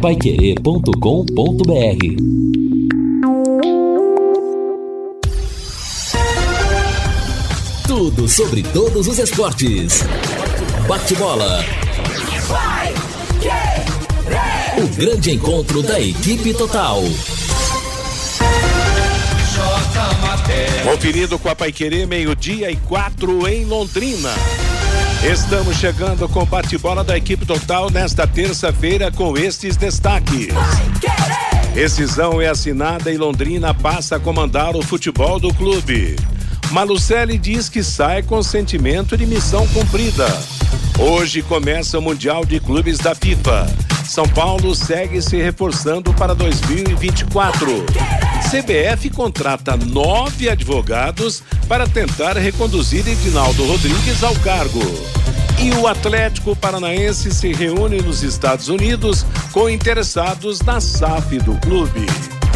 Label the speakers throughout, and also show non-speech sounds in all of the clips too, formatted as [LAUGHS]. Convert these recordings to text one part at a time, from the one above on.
Speaker 1: paiquerê.com.br Tudo sobre todos os esportes. Bate-bola. O grande encontro da equipe total.
Speaker 2: Conferido com a Paiquerê, meio-dia e quatro em Londrina. Estamos chegando com o bate-bola da equipe total nesta terça-feira com estes destaques. Decisão é assinada e Londrina passa a comandar o futebol do clube. Malucelli diz que sai com sentimento de missão cumprida. Hoje começa o Mundial de Clubes da FIFA. São Paulo segue se reforçando para 2024. CBF contrata nove advogados para tentar reconduzir Edinaldo Rodrigues ao cargo. E o Atlético Paranaense se reúne nos Estados Unidos com interessados na SAF do clube.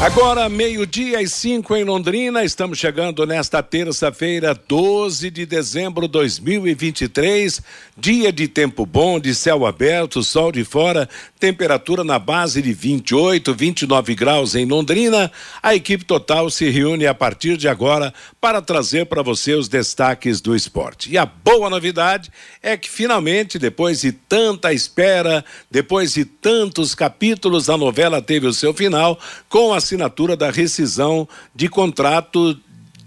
Speaker 2: Agora, meio-dia e cinco em Londrina, estamos chegando nesta terça-feira, 12 de dezembro de 2023. Dia de tempo bom, de céu aberto, sol de fora, temperatura na base de 28, 29 graus em Londrina. A equipe total se reúne a partir de agora para trazer para você os destaques do esporte. E a boa novidade é que finalmente, depois de tanta espera, depois de tantos capítulos, a novela teve o seu final com a assinatura da rescisão de contrato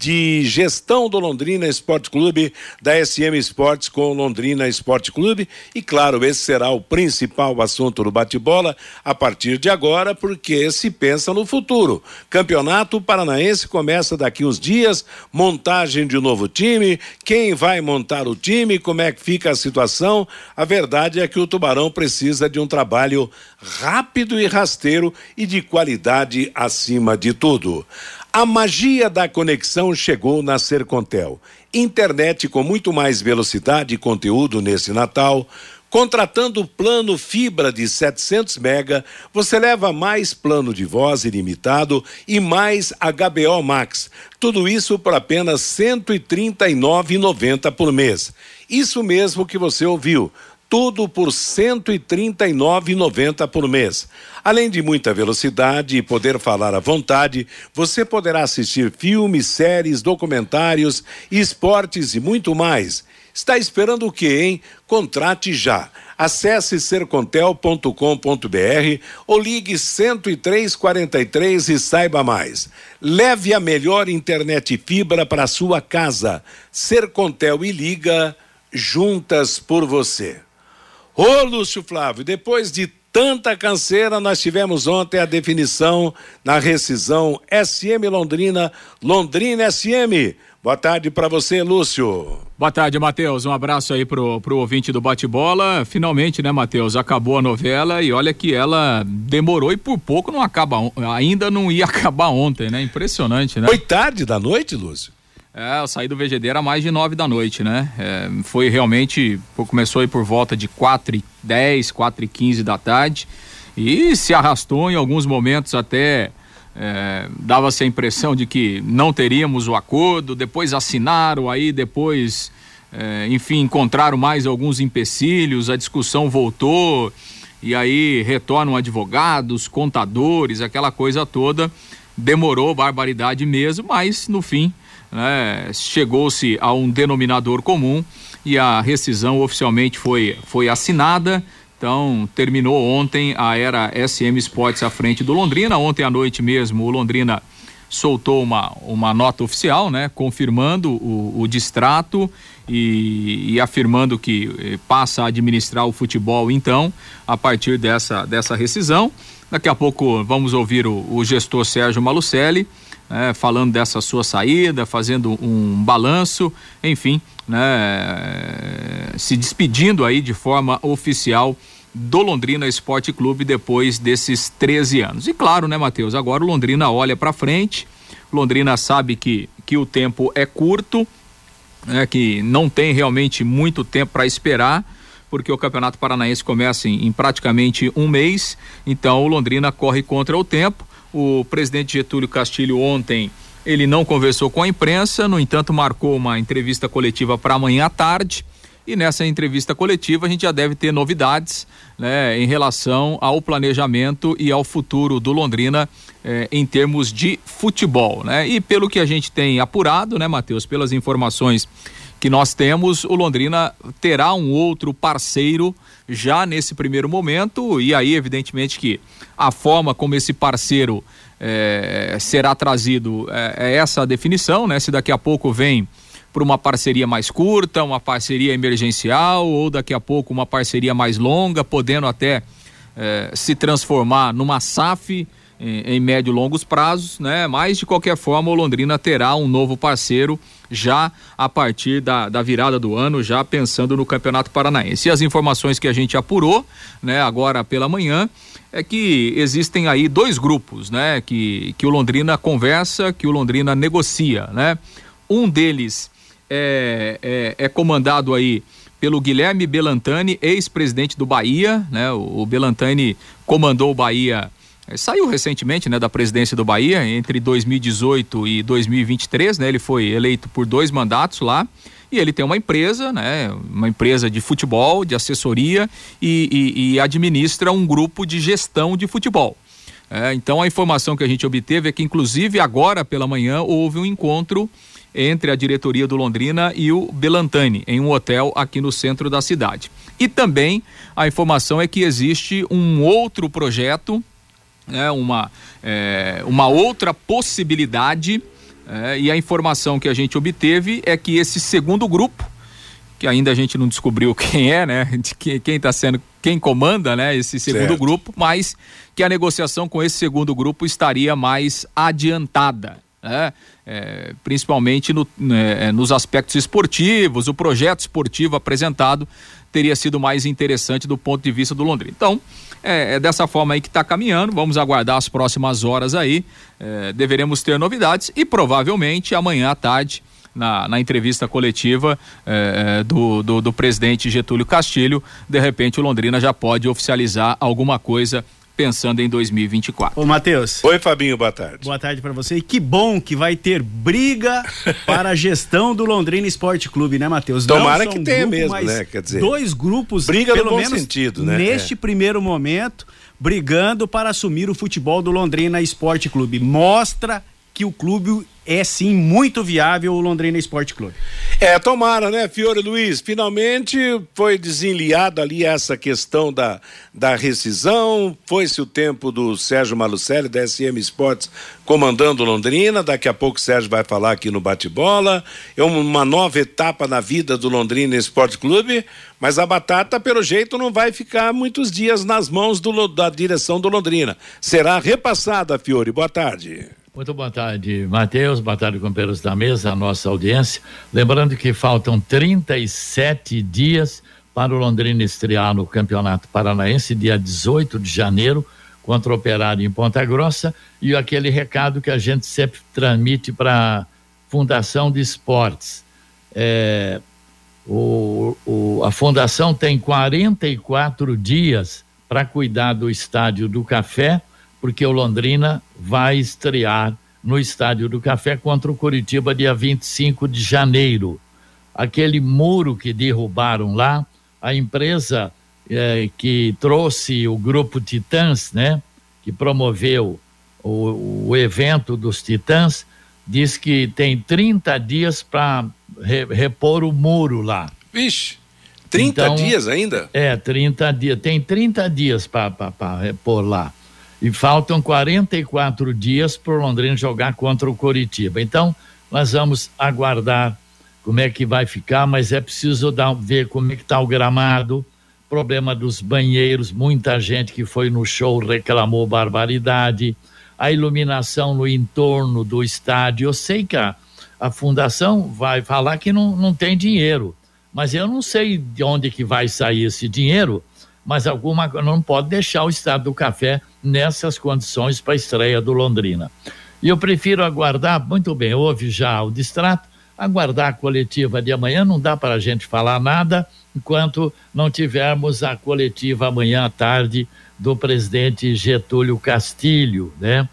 Speaker 2: de gestão do Londrina Esporte Clube, da SM Esportes com o Londrina Esporte Clube. E claro, esse será o principal assunto do bate-bola a partir de agora, porque se pensa no futuro. Campeonato Paranaense começa daqui uns dias, montagem de um novo time, quem vai montar o time, como é que fica a situação. A verdade é que o Tubarão precisa de um trabalho rápido e rasteiro e de qualidade acima de tudo. A magia da conexão chegou na Sercontel. Internet com muito mais velocidade e conteúdo nesse Natal. Contratando o plano fibra de 700 mega, você leva mais plano de voz ilimitado e mais HBO Max. Tudo isso por apenas R$ 139,90 por mês. Isso mesmo que você ouviu tudo por R$ 139,90 por mês. Além de muita velocidade e poder falar à vontade, você poderá assistir filmes, séries, documentários, esportes e muito mais. Está esperando o quê, hein? Contrate já. Acesse sercontel.com.br ou ligue 10343 e saiba mais. Leve a melhor internet fibra para sua casa. Sercontel e liga juntas por você. Ô, Lúcio Flávio, depois de tanta canseira, nós tivemos ontem a definição na rescisão SM Londrina, Londrina SM. Boa tarde para você, Lúcio.
Speaker 3: Boa tarde, Matheus. Um abraço aí pro, pro ouvinte do bate-bola. Finalmente, né, Matheus? Acabou a novela e olha que ela demorou e por pouco não acaba, ainda não ia [LAUGHS] acabar ontem, né? Impressionante, né?
Speaker 2: Foi tarde da noite, Lúcio?
Speaker 3: É, eu saí do VGD era mais de nove da noite, né? É, foi realmente, começou aí por volta de quatro e dez, quatro e quinze da tarde e se arrastou em alguns momentos até é, dava-se a impressão de que não teríamos o acordo, depois assinaram aí, depois, é, enfim, encontraram mais alguns empecilhos, a discussão voltou e aí retornam advogados, contadores, aquela coisa toda, demorou barbaridade mesmo, mas no fim né, chegou-se a um denominador comum e a rescisão oficialmente foi, foi assinada. Então, terminou ontem a era SM Sports à frente do Londrina. Ontem à noite mesmo, o Londrina soltou uma, uma nota oficial, né, confirmando o, o distrato e, e, afirmando que eh, passa a administrar o futebol, então, a partir dessa, dessa rescisão. Daqui a pouco vamos ouvir o, o gestor Sérgio Malucelli é, falando dessa sua saída, fazendo um balanço, enfim, né, se despedindo aí de forma oficial do Londrina Esporte Clube depois desses 13 anos. E claro, né, Matheus? Agora o Londrina olha para frente. Londrina sabe que, que o tempo é curto, né, que não tem realmente muito tempo para esperar porque o Campeonato Paranaense começa em, em praticamente um mês, então o Londrina corre contra o tempo. O presidente Getúlio Castilho ontem ele não conversou com a imprensa, no entanto, marcou uma entrevista coletiva para amanhã à tarde. E nessa entrevista coletiva a gente já deve ter novidades né, em relação ao planejamento e ao futuro do Londrina eh, em termos de futebol. Né? E pelo que a gente tem apurado, né, Matheus, pelas informações que nós temos, o Londrina terá um outro parceiro já nesse primeiro momento, e aí, evidentemente, que a forma como esse parceiro eh, será trazido é, é essa definição, né? Se daqui a pouco vem para uma parceria mais curta, uma parceria emergencial ou daqui a pouco uma parceria mais longa, podendo até eh, se transformar numa SAF em, em médio e longos prazos, né? Mas de qualquer forma o Londrina terá um novo parceiro já a partir da, da virada do ano, já pensando no Campeonato Paranaense. E as informações que a gente apurou, né, agora pela manhã, é que existem aí dois grupos, né, que, que o Londrina conversa, que o Londrina negocia, né? Um deles é, é, é comandado aí pelo Guilherme Belantani, ex-presidente do Bahia, né? O, o Belantani comandou o Bahia, saiu recentemente, né, da presidência do Bahia entre 2018 e 2023, né? Ele foi eleito por dois mandatos lá e ele tem uma empresa, né? Uma empresa de futebol, de assessoria e, e, e administra um grupo de gestão de futebol. É, então a informação que a gente obteve é que inclusive agora pela manhã houve um encontro entre a diretoria do Londrina e o Belantani, em um hotel aqui no centro da cidade. E também a informação é que existe um outro projeto, é, uma, é, uma outra possibilidade, é, e a informação que a gente obteve é que esse segundo grupo, que ainda a gente não descobriu [LAUGHS] quem é, né? De quem está sendo, quem comanda, né? Esse segundo certo. grupo, mas que a negociação com esse segundo grupo estaria mais adiantada né? É, principalmente no, né, é, nos aspectos esportivos, o projeto esportivo apresentado teria sido mais interessante do ponto de vista do Londrina. Então, é, é dessa forma aí que está caminhando, vamos aguardar as próximas horas aí, é, deveremos ter novidades e provavelmente amanhã à tarde na, na, entrevista coletiva é, do, do, do, presidente Getúlio Castilho, de repente o Londrina já pode oficializar alguma coisa pensando em 2024.
Speaker 4: Ô, Matheus.
Speaker 2: Oi, Fabinho, boa tarde.
Speaker 4: Boa tarde para você. E que bom que vai ter briga [LAUGHS] para a gestão do Londrina Esporte Clube, né, Matheus?
Speaker 2: Tomara que tenha grupo, mesmo, né? Quer dizer,
Speaker 4: dois grupos,
Speaker 2: briga pelo no menos sentido, né?
Speaker 4: Neste é. primeiro momento, brigando para assumir o futebol do Londrina Esporte Clube. Mostra que o clube é sim muito viável o Londrina Esporte Clube.
Speaker 2: É, tomara, né, Fiore Luiz? Finalmente foi desenliada ali essa questão da, da rescisão. Foi-se o tempo do Sérgio Malucelli, da SM Esportes, comandando Londrina. Daqui a pouco o Sérgio vai falar aqui no bate-bola. É uma nova etapa na vida do Londrina Esporte Clube. Mas a batata, pelo jeito, não vai ficar muitos dias nas mãos do, da direção do Londrina. Será repassada, Fiore. Boa tarde.
Speaker 5: Muito boa tarde, Matheus. Boa tarde, companheiros da mesa, a nossa audiência. Lembrando que faltam 37 dias para o Londrina estrear no Campeonato Paranaense, dia 18 de janeiro, contra o Operário em Ponta Grossa. E aquele recado que a gente sempre transmite para a Fundação de Esportes. É, o, o, a Fundação tem 44 dias para cuidar do Estádio do Café porque o Londrina vai estrear no Estádio do Café contra o Curitiba dia 25 de janeiro. Aquele muro que derrubaram lá, a empresa eh, que trouxe o grupo Titãs, né, que promoveu o, o evento dos Titãs, diz que tem 30 dias para re, repor o muro lá.
Speaker 2: Vixe, 30 então, dias ainda?
Speaker 5: É, 30 dias. Tem 30 dias para repor lá e faltam 44 dias para o Londrina jogar contra o Coritiba. Então, nós vamos aguardar como é que vai ficar, mas é preciso dar, ver como é que está o gramado, problema dos banheiros, muita gente que foi no show reclamou barbaridade, a iluminação no entorno do estádio. Eu sei que a, a fundação vai falar que não, não tem dinheiro, mas eu não sei de onde que vai sair esse dinheiro, mas alguma não pode deixar o estado do café nessas condições para a estreia do Londrina. E eu prefiro aguardar, muito bem, houve já o distrato, aguardar a coletiva de amanhã, não dá para a gente falar nada enquanto não tivermos a coletiva amanhã à tarde do presidente Getúlio Castilho, né?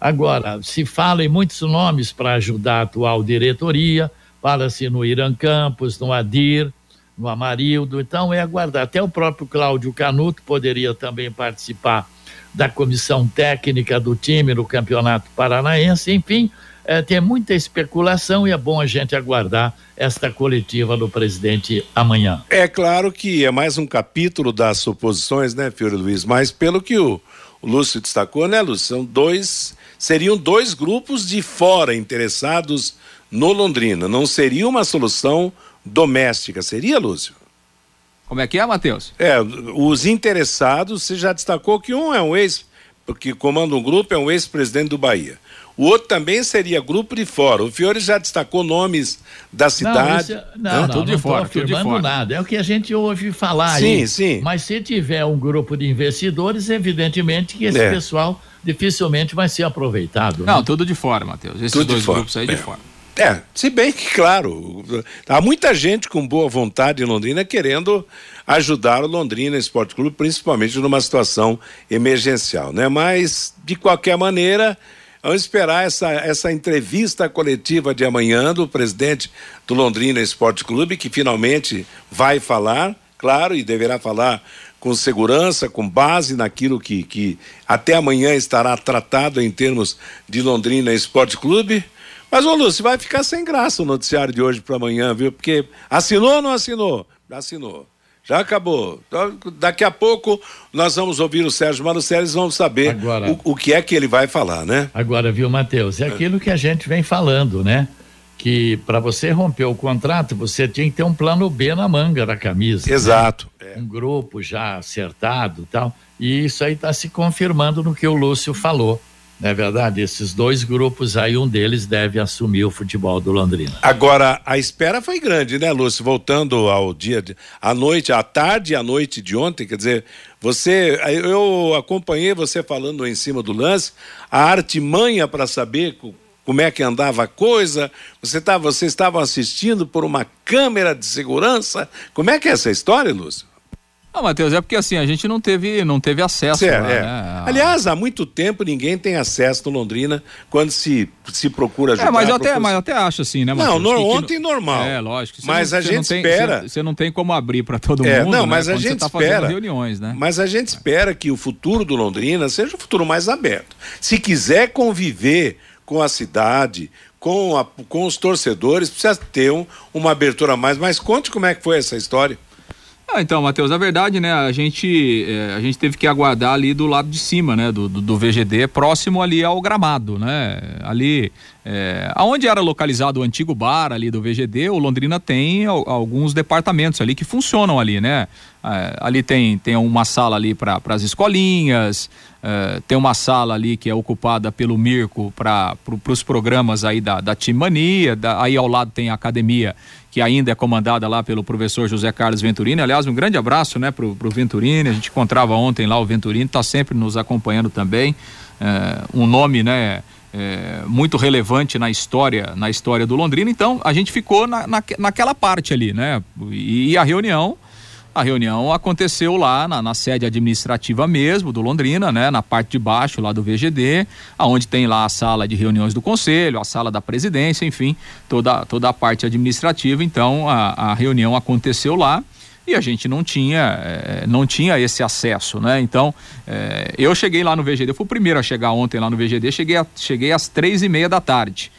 Speaker 5: Agora, se fala em muitos nomes para ajudar a atual diretoria, fala-se no Irã Campos, no Adir, no Amarildo, então é aguardar. Até o próprio Cláudio Canuto poderia também participar da comissão técnica do time no Campeonato Paranaense, enfim, é, tem muita especulação e é bom a gente aguardar esta coletiva do presidente amanhã.
Speaker 2: É claro que é mais um capítulo das suposições, né, Fiore Luiz? Mas pelo que o, Lúcio destacou, né, Lúcio? São dois, seriam dois grupos de fora interessados no Londrina. Não seria uma solução doméstica, seria, Lúcio?
Speaker 3: Como é que é, Matheus?
Speaker 2: É, os interessados, você já destacou que um é um ex, porque comanda um grupo, é um ex-presidente do Bahia. O outro também seria grupo de fora. O Fiore já destacou nomes da cidade.
Speaker 5: Não, não, não, tudo de fora, tudo de fora. nada. É o que a gente ouve falar sim, aí. Sim, sim. Mas se tiver um grupo de investidores, evidentemente que esse é. pessoal dificilmente vai ser aproveitado.
Speaker 3: Não, né? tudo de fora, Matheus. Esses tudo dois grupos aí é. de fora.
Speaker 2: É, se bem que, claro, há muita gente com boa vontade em Londrina querendo ajudar o Londrina Esporte Clube, principalmente numa situação emergencial, né? Mas, de qualquer maneira, Vamos esperar essa, essa entrevista coletiva de amanhã do presidente do Londrina Esporte Clube, que finalmente vai falar, claro, e deverá falar com segurança, com base naquilo que, que até amanhã estará tratado em termos de Londrina Esporte Clube. Mas, ô Lúcio, vai ficar sem graça o noticiário de hoje para amanhã, viu? Porque assinou ou não assinou? Assinou. Já acabou. Então, daqui a pouco nós vamos ouvir o Sérgio Malucelli e vamos saber agora, o, o, que é que ele vai falar, né?
Speaker 5: Agora, viu, Matheus? É aquilo que a gente vem falando, né? Que para você romper o contrato, você tinha que ter um plano B na manga da camisa.
Speaker 2: Né? Exato.
Speaker 5: Né? É. Um grupo já acertado tal. E isso aí está se confirmando no que o Lúcio falou. Não é verdade? Esses dois grupos aí, um deles deve assumir o futebol do Londrina.
Speaker 2: Agora, a espera foi grande, né, Lúcio? Voltando ao dia, de, à noite, à tarde e à noite de ontem, quer dizer, você, eu acompanhei você falando em cima do lance, a artimanha para saber como é que andava a coisa, você tá, vocês estavam assistindo por uma câmera de segurança, como é que é essa história, Lúcio?
Speaker 3: Não, Matheus, é porque assim, a gente não teve, não teve acesso. Lá,
Speaker 2: é. né? Aliás, há muito tempo ninguém tem acesso no Londrina quando se, se procura ajudar.
Speaker 3: É, mas eu, até, mas eu até acho assim, né,
Speaker 2: Matheus? Não, no, ontem que, normal.
Speaker 3: É, lógico.
Speaker 2: Mas
Speaker 3: não,
Speaker 2: a gente tem, espera.
Speaker 3: Você não tem como abrir para todo é, mundo.
Speaker 2: Não, mas
Speaker 3: né,
Speaker 2: a gente
Speaker 3: tá
Speaker 2: espera.
Speaker 3: reuniões, né?
Speaker 2: Mas a gente espera que o futuro do Londrina seja um futuro mais aberto. Se quiser conviver com a cidade, com, a, com os torcedores, precisa ter um, uma abertura a mais. Mas conte como é que foi essa história.
Speaker 3: Ah, então, Matheus, a verdade, né, a gente, é, a gente teve que aguardar ali do lado de cima, né, do, do, do VGD, próximo ali ao gramado, né, ali, é, aonde era localizado o antigo bar ali do VGD, o Londrina tem alguns departamentos ali que funcionam ali, né, é, ali tem, tem uma sala ali para as escolinhas, é, tem uma sala ali que é ocupada pelo Mirko para pro, os programas aí da, da Timania, da, aí ao lado tem a academia que ainda é comandada lá pelo professor José Carlos Venturini. Aliás, um grande abraço, né, pro, pro Venturini. A gente encontrava ontem lá o Venturini, está sempre nos acompanhando também. É, um nome, né, é, muito relevante na história, na história do Londrina. Então, a gente ficou na, na, naquela parte ali, né? E, e a reunião a reunião aconteceu lá na, na, sede administrativa mesmo do Londrina, né, na parte de baixo lá do VGD, aonde tem lá a sala de reuniões do conselho, a sala da presidência, enfim, toda toda a parte administrativa. Então a, a reunião aconteceu lá e a gente não tinha eh, não tinha esse acesso, né? Então eh, eu cheguei lá no VGD, eu fui o primeiro a chegar ontem lá no VGD, cheguei a, cheguei às três e meia da tarde.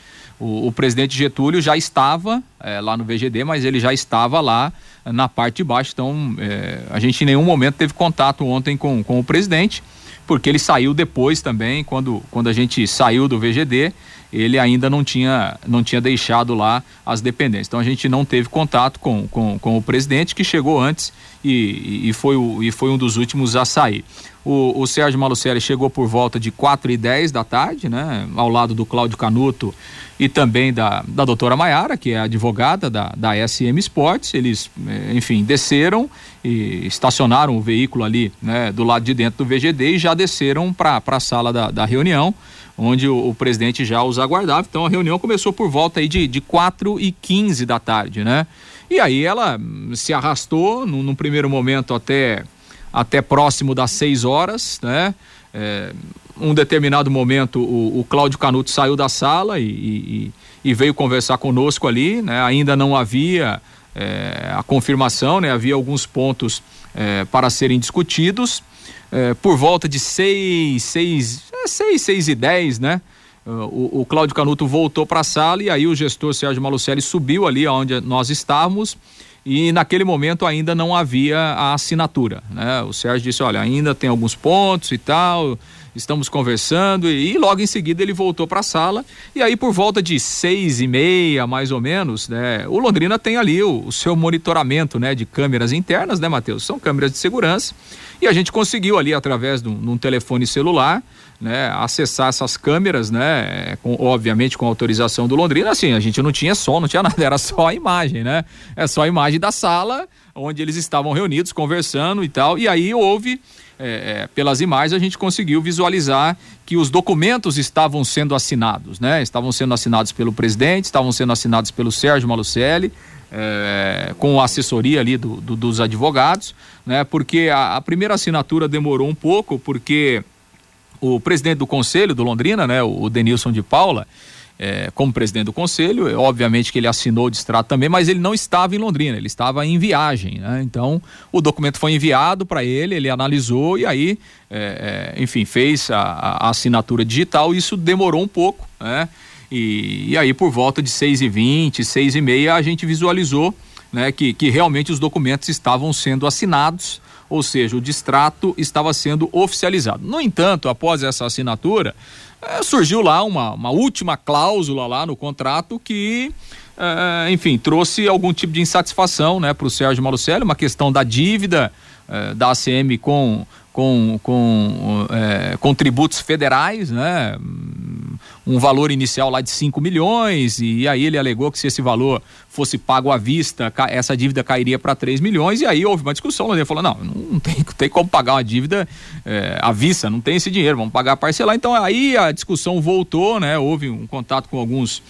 Speaker 3: O, o presidente Getúlio já estava eh, lá no VGD, mas ele já estava lá na parte de baixo. Então, é, a gente em nenhum momento teve contato ontem com, com o presidente, porque ele saiu depois também, quando, quando a gente saiu do VGD, ele ainda não tinha, não tinha deixado lá as dependências. Então a gente não teve contato com, com, com o presidente, que chegou antes e, e, foi, o, e foi um dos últimos a sair. O, o Sérgio Malucelli chegou por volta de 4 e 10 da tarde, né? Ao lado do Cláudio Canuto e também da, da doutora Maiara, que é advogada da, da SM Sports. Eles, eh, enfim, desceram e estacionaram o veículo ali né, do lado de dentro do VGD e já desceram para a sala da, da reunião. Onde o, o, presidente já os aguardava. Então a reunião começou por volta aí de, de 4 e 15 da tarde, né? E aí ela se arrastou no primeiro momento até, até próximo das 6 horas, né? É, um determinado momento o, o Cláudio Canuto saiu da sala e, e, e, veio conversar conosco ali, né? Ainda não havia é, a confirmação, né? Havia alguns pontos é, para serem discutidos. É, por volta de seis, seis, é, seis, seis e dez, né? O, o Cláudio Canuto voltou para a sala e aí o gestor Sérgio Malucelli subiu ali onde nós estávamos e naquele momento ainda não havia a assinatura, né? O Sérgio disse, olha, ainda tem alguns pontos e tal, estamos conversando e, e logo em seguida ele voltou para a sala e aí por volta de seis e meia mais ou menos, né? O Londrina tem ali o, o seu monitoramento, né? De câmeras internas, né, Matheus? São câmeras de segurança e a gente conseguiu ali através de um, telefone celular né, acessar essas câmeras, né, com, obviamente com autorização do Londrina, assim, a gente não tinha som, não tinha [LAUGHS] nada, era só a imagem, né, é só a imagem da sala onde eles estavam reunidos, conversando e tal, e aí houve é, é, pelas imagens a gente conseguiu visualizar que os documentos estavam sendo assinados, né? Estavam sendo assinados pelo presidente, estavam sendo assinados pelo Sérgio Malucelli, é, com a assessoria ali do, do, dos advogados, né? Porque a, a, primeira assinatura demorou um pouco, porque o presidente do conselho do Londrina, né? O, Denilson de Paula, é, como presidente do conselho, é, obviamente que ele assinou o distrato também, mas ele não estava em Londrina, ele estava em viagem, né? Então, o documento foi enviado para ele, ele analisou e aí, é, é, enfim, fez a, a, assinatura digital. Isso demorou um pouco, né? E, e aí, por volta de 6 e 20 6 e meia, a gente visualizou né, que, que realmente os documentos estavam sendo assinados, ou seja, o distrato estava sendo oficializado. No entanto, após essa assinatura, é, surgiu lá uma, uma última cláusula lá no contrato que é, enfim, trouxe algum tipo de insatisfação né, para o Sérgio Malucelli, uma questão da dívida é, da ACM com, com, com, é, com tributos federais, né? um valor inicial lá de 5 milhões, e aí ele alegou que se esse valor fosse pago à vista, essa dívida cairia para 3 milhões, e aí houve uma discussão, ele falou, não, não [LAUGHS] tem, tem como pagar uma dívida é, à vista, não tem esse dinheiro, vamos pagar parcelar, então aí a discussão voltou, né, houve um contato com alguns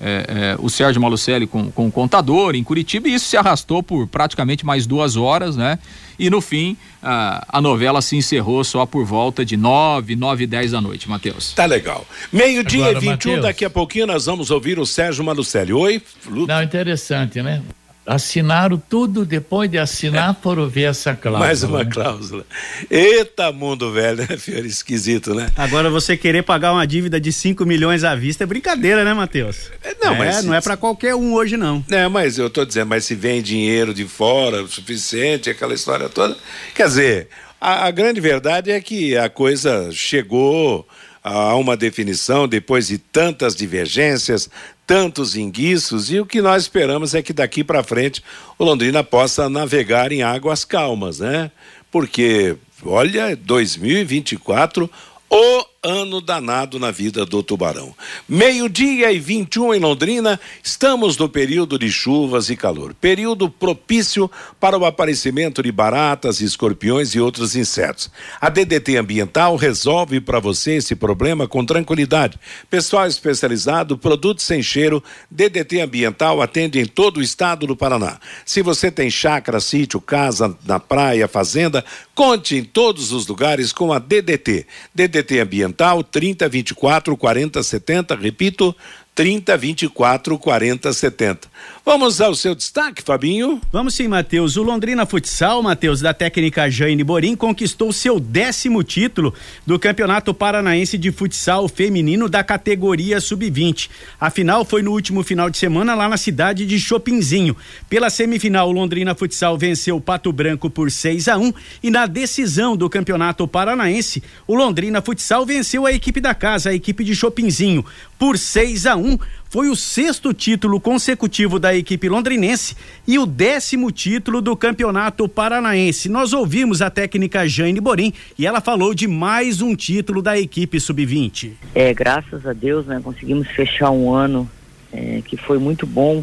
Speaker 3: é, é, o Sérgio Malucelli com, com o contador em Curitiba e isso se arrastou por praticamente mais duas horas, né? E no fim, a, a novela se encerrou só por volta de nove, nove e dez da noite, Matheus.
Speaker 2: Tá legal. Meio-dia e 21, Mateus. daqui a pouquinho nós vamos ouvir o Sérgio Malucelli. Oi,
Speaker 5: Não, interessante, né? Assinaram tudo, depois de assinar, foram ver essa cláusula.
Speaker 2: Mais uma né? cláusula. Eita, mundo velho, né, Fiore? Esquisito, né?
Speaker 4: Agora você querer pagar uma dívida de 5 milhões à vista é brincadeira, né, Matheus?
Speaker 2: É, não, é, mas.
Speaker 4: Não é para qualquer um hoje, não.
Speaker 2: É, mas eu tô dizendo, mas se vem dinheiro de fora o suficiente, aquela história toda. Quer dizer, a, a grande verdade é que a coisa chegou a uma definição depois de tantas divergências, tantos enguiços, e o que nós esperamos é que daqui para frente o Londrina possa navegar em águas calmas, né? Porque, olha, 2024, o ano danado na vida do tubarão. Meio-dia e 21 em Londrina, estamos no período de chuvas e calor, período propício para o aparecimento de baratas, escorpiões e outros insetos. A DDT Ambiental resolve para você esse problema com tranquilidade. Pessoal especializado, produtos sem cheiro, DDT Ambiental atende em todo o estado do Paraná. Se você tem chácara, sítio, casa, na praia, fazenda, conte em todos os lugares com a DDT. DDT Ambiental Ambiental 3024 4070, repito, 3024 4070. Vamos ao seu destaque, Fabinho?
Speaker 4: Vamos sim, Matheus. O Londrina Futsal, Matheus, da técnica Jane Borim, conquistou seu décimo título do Campeonato Paranaense de Futsal Feminino da categoria Sub-20. A final foi no último final de semana lá na cidade de Chopinzinho. Pela semifinal, o Londrina Futsal venceu o Pato Branco por 6 a 1 e na decisão do Campeonato Paranaense, o Londrina Futsal venceu a equipe da casa, a equipe de Chopinzinho, por 6 a 1 foi o sexto título consecutivo da equipe londrinense e o décimo título do Campeonato Paranaense. Nós ouvimos a técnica Jane Borim e ela falou de mais um título da equipe sub-20.
Speaker 6: É, graças a Deus, né, conseguimos fechar um ano é, que foi muito bom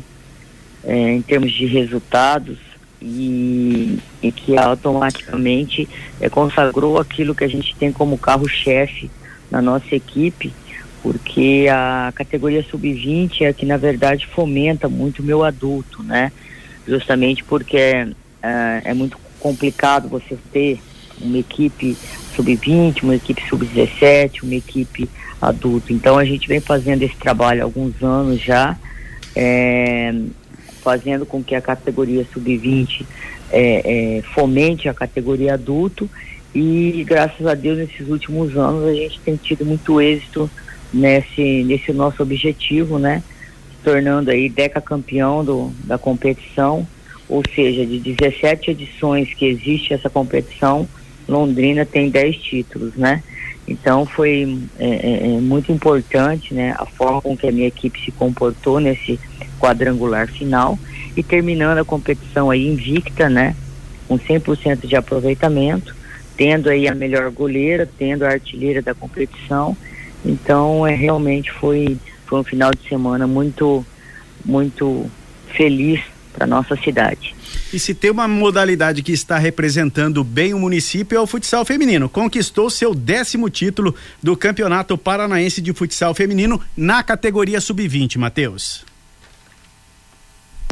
Speaker 6: é, em termos de resultados e, e que automaticamente é, consagrou aquilo que a gente tem como carro-chefe na nossa equipe porque a categoria sub-20 é que na verdade fomenta muito o meu adulto, né? Justamente porque é, é muito complicado você ter uma equipe sub-20, uma equipe sub-17, uma equipe adulto. Então a gente vem fazendo esse trabalho há alguns anos já, é, fazendo com que a categoria sub-20 é, é, fomente a categoria adulto e graças a Deus nesses últimos anos a gente tem tido muito êxito nesse, nesse nosso objetivo, né? Se tornando aí deca campeão do, da competição, ou seja, de 17 edições que existe essa competição, Londrina tem 10 títulos, né? Então foi é, é, é, muito importante né, a forma com que a minha equipe se comportou nesse quadrangular final e terminando a competição aí invicta, né? Com 100% de aproveitamento, tendo aí a melhor goleira, tendo a artilheira da competição. Então é realmente foi, foi um final de semana muito, muito feliz para nossa cidade.
Speaker 4: E se tem uma modalidade que está representando bem o município é o futsal feminino. Conquistou seu décimo título do Campeonato Paranaense de Futsal Feminino na categoria sub-20, Matheus.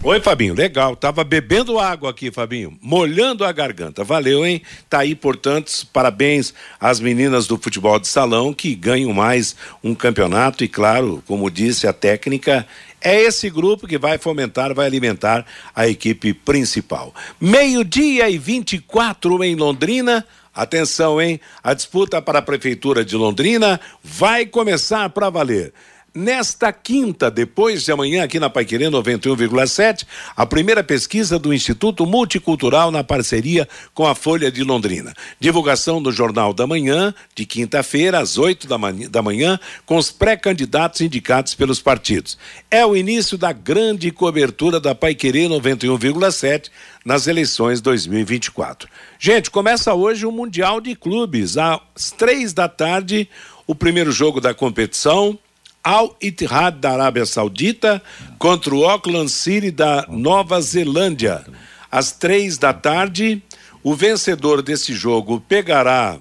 Speaker 2: Oi, Fabinho, legal. Tava bebendo água aqui, Fabinho, molhando a garganta. Valeu, hein? Tá aí, portanto, parabéns às meninas do futebol de salão que ganham mais um campeonato e, claro, como disse a técnica, é esse grupo que vai fomentar, vai alimentar a equipe principal. Meio-dia e 24 em Londrina. Atenção, hein? A disputa para a Prefeitura de Londrina vai começar para valer. Nesta quinta, depois de amanhã, aqui na Paiquerê 91,7, a primeira pesquisa do Instituto Multicultural na parceria com a Folha de Londrina. Divulgação do Jornal da Manhã, de quinta-feira, às 8 da manhã, da manhã, com os pré-candidatos indicados pelos partidos. É o início da grande cobertura da Paiquerê 91,7 nas eleições 2024. Gente, começa hoje o Mundial de Clubes, às três da tarde, o primeiro jogo da competição. Al Ittihad da Arábia Saudita contra o Auckland City da Nova Zelândia. Às três da tarde, o vencedor desse jogo pegará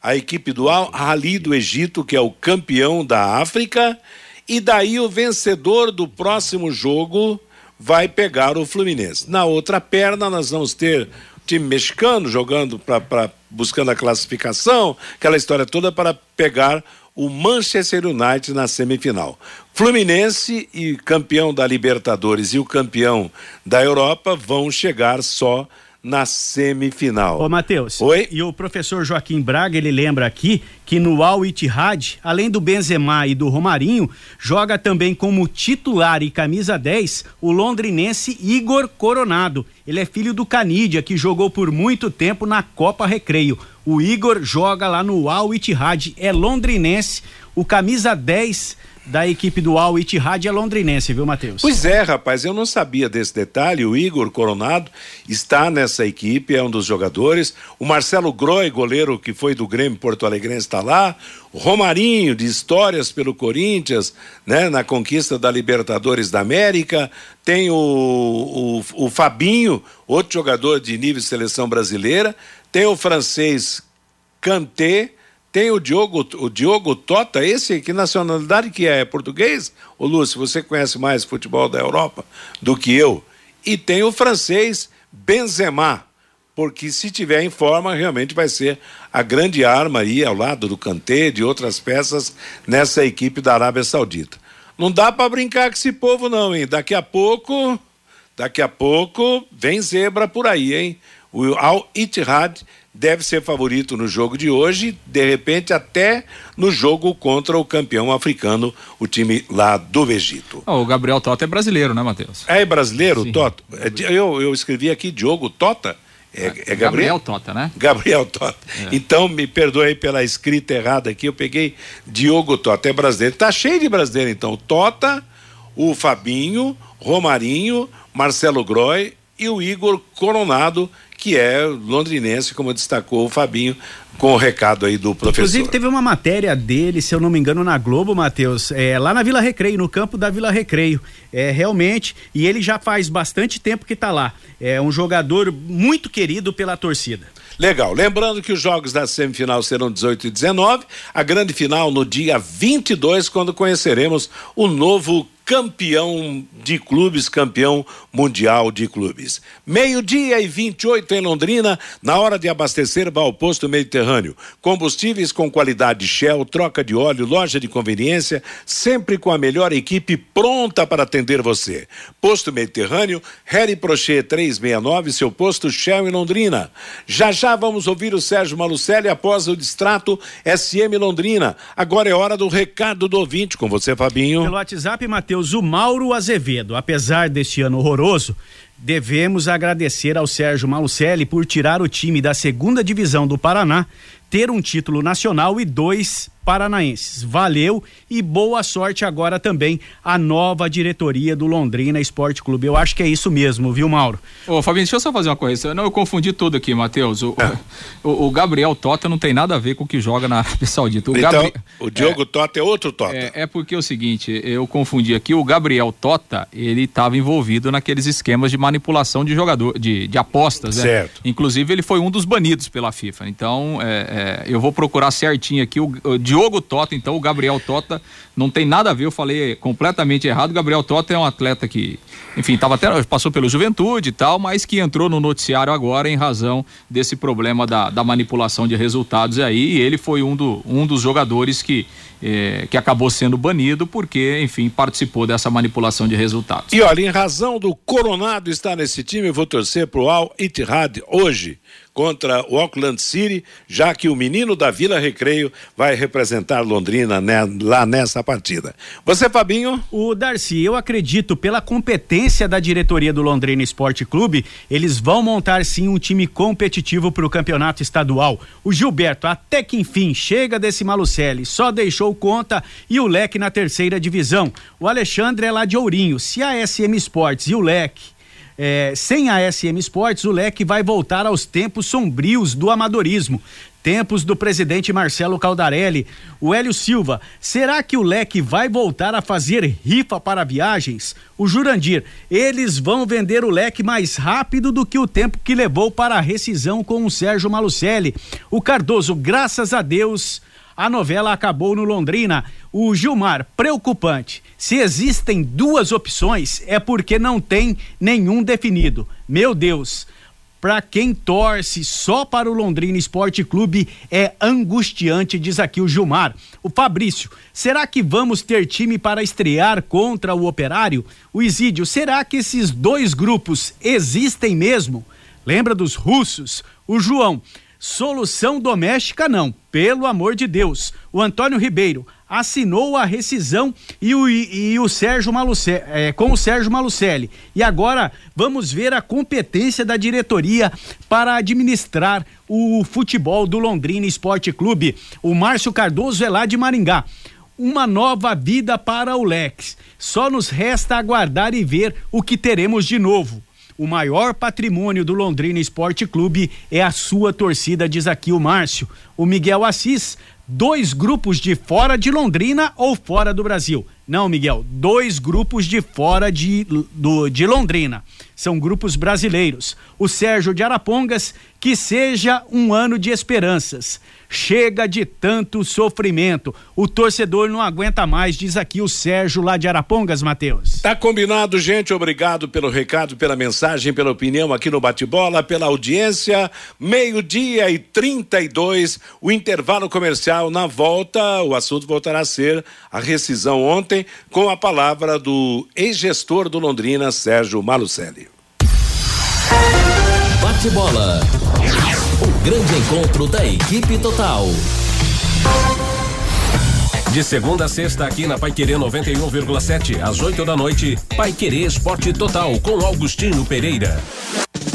Speaker 2: a equipe do Al Ahly do Egito, que é o campeão da África, e daí o vencedor do próximo jogo vai pegar o Fluminense. Na outra perna, nós vamos ter o time mexicano jogando para buscando a classificação, aquela história toda para pegar o Manchester United na semifinal. Fluminense e campeão da Libertadores e o campeão da Europa vão chegar só na semifinal.
Speaker 4: Ô, Matheus. Oi? E o professor Joaquim Braga, ele lembra aqui que no Al Ittihad, além do Benzema e do Romarinho, joga também como titular e camisa 10 o londrinense Igor Coronado. Ele é filho do Canídia, que jogou por muito tempo na Copa Recreio. O Igor joga lá no Al Ittihad, é londrinense, o camisa 10 da equipe do Al Ittihad é londrinense, viu, Matheus?
Speaker 2: Pois é, rapaz, eu não sabia desse detalhe. O Igor Coronado está nessa equipe, é um dos jogadores. O Marcelo Groi, goleiro que foi do Grêmio Porto Alegrense, está lá. O Romarinho, de histórias pelo Corinthians, né, na conquista da Libertadores da América. Tem o, o, o Fabinho, outro jogador de nível de seleção brasileira. Tem o francês Kanté tem o Diogo, o Diogo Tota, esse que nacionalidade que é? É português? Ô Lúcio, você conhece mais futebol da Europa do que eu. E tem o francês Benzema, porque se tiver em forma, realmente vai ser a grande arma aí ao lado do Kanté, de outras peças nessa equipe da Arábia Saudita. Não dá para brincar com esse povo não, hein? Daqui a pouco, daqui a pouco vem zebra por aí, hein? O Al Ittihad deve ser favorito no jogo de hoje, de repente até no jogo contra o campeão africano, o time lá do Egito.
Speaker 3: Oh, o Gabriel Tota é brasileiro, né, Matheus?
Speaker 2: É brasileiro, Sim. Tota? É, eu, eu escrevi aqui Diogo Tota. É, é, Gabriel?
Speaker 3: Gabriel Tota, né?
Speaker 2: Gabriel Tota. É. Então, me perdoe pela escrita errada aqui, eu peguei Diogo Tota, é brasileiro. Tá cheio de brasileiro, então. Tota, o Fabinho, Romarinho, Marcelo Groi e o Igor Coronado, que é londrinense, como destacou o Fabinho, com o recado aí do professor.
Speaker 4: Inclusive teve uma matéria dele, se eu não me engano, na Globo, Matheus, é, lá na Vila Recreio, no campo da Vila Recreio. É, realmente, e ele já faz bastante tempo que está lá. É um jogador muito querido pela torcida.
Speaker 2: Legal. Lembrando que os jogos da semifinal serão 18 e 19, a grande final no dia 22, quando conheceremos o novo campeão de clubes, campeão mundial de clubes. Meio-dia e 28 em Londrina, na hora de abastecer, vá ao posto Mediterrâneo. Combustíveis com qualidade Shell, troca de óleo, loja de conveniência, sempre com a melhor equipe pronta para atender você. Posto Mediterrâneo, Harry Prochet 369, seu posto Shell em Londrina. Já já vamos ouvir o Sérgio Malucelli após o distrato SM Londrina. Agora é hora do recado do ouvinte com você, Fabinho.
Speaker 4: Pelo WhatsApp, Matheus O Mauro Azevedo, apesar deste ano horroroso, devemos agradecer ao Sérgio Malucelli por tirar o time da segunda divisão do Paraná, ter um título nacional e dois paranaenses. Valeu e boa sorte agora também à nova diretoria do Londrina Esporte Clube. Eu acho que é isso mesmo, viu, Mauro?
Speaker 3: Ô, Fabinho, deixa eu só fazer uma coisa. Não, eu confundi tudo aqui, Matheus. O, é. o, o, Gabriel Tota não tem nada a ver com o que joga na [LAUGHS] Arábia Saudita.
Speaker 2: O, então, Gabri... o Diogo é, Tota é outro Tota.
Speaker 3: É, é, porque é o seguinte, eu confundi aqui. O Gabriel Tota, ele estava envolvido naqueles esquemas de manipulação de jogador, de, de apostas,
Speaker 2: né? Certo.
Speaker 3: Inclusive, ele foi um dos banidos pela FIFA. Então, é, é, eu vou procurar certinho aqui. O, o Diogo Diogo Tota, então o Gabriel Tota não tem nada a ver, eu falei completamente errado. O Gabriel Tota é um atleta que, enfim, tava até, passou pelo juventude e tal, mas que entrou no noticiário agora em razão desse problema da, da manipulação de resultados aí. E ele foi um, do, um dos jogadores que, eh, que acabou sendo banido porque, enfim, participou dessa manipulação de resultados.
Speaker 2: E olha, em razão do Coronado estar nesse time, eu vou torcer pro Al Ittihad hoje contra o Auckland City, já que o menino da Vila Recreio vai representar Londrina né, lá nessa partida. Você, Fabinho?
Speaker 4: O Darcy, eu acredito, pela competência da diretoria do Londrina Esporte Clube, eles vão montar sim um time competitivo para o campeonato estadual. O Gilberto, até que enfim, chega desse Malucelli, só deixou conta e o Leque na terceira divisão. O Alexandre é lá de Ourinho. Se a SM Esportes e o Leque é, sem a SM Esportes, o leque vai voltar aos tempos sombrios do amadorismo. Tempos do presidente Marcelo Caldarelli. O Hélio Silva, será que o leque vai voltar a fazer rifa para viagens? O Jurandir, eles vão vender o leque mais rápido do que o tempo que levou para a rescisão com o Sérgio Malucelli. O Cardoso, graças a Deus, a novela acabou no Londrina. O Gilmar, preocupante. Se existem duas opções, é porque não tem nenhum definido. Meu Deus. Para quem torce só para o Londrina Esporte Clube é angustiante, diz aqui o Gilmar. O Fabrício, será que vamos ter time para estrear contra o Operário? O Isídio, será que esses dois grupos existem mesmo? Lembra dos russos? O João, Solução doméstica não, pelo amor de Deus. O Antônio Ribeiro assinou a rescisão e o, e, e o Sérgio Malucelli, é, com o Sérgio Malucelli. E agora vamos ver a competência da diretoria para administrar o futebol do Londrina Esporte Clube. O Márcio Cardoso é lá de Maringá. Uma nova vida para o Lex. Só nos resta aguardar e ver o que teremos de novo. O maior patrimônio do Londrina Esporte Clube é a sua torcida, diz aqui o Márcio. O Miguel Assis, dois grupos de fora de Londrina ou fora do Brasil? Não, Miguel, dois grupos de fora de, do, de Londrina. São grupos brasileiros. O Sérgio de Arapongas, que seja um ano de esperanças. Chega de tanto sofrimento. O torcedor não aguenta mais, diz aqui o Sérgio lá de Arapongas, Matheus.
Speaker 2: Tá combinado, gente. Obrigado pelo recado, pela mensagem, pela opinião aqui no Bate-Bola, pela audiência. Meio-dia e 32, o intervalo comercial. Na volta, o assunto voltará a ser a rescisão ontem, com a palavra do ex-gestor do Londrina, Sérgio Malucelli.
Speaker 1: Bate-Bola grande encontro da equipe total.
Speaker 7: De segunda a sexta, aqui na Pai Querer 91,7, às 8 da noite, Pai Querer Esporte Total, com Augustinho Pereira.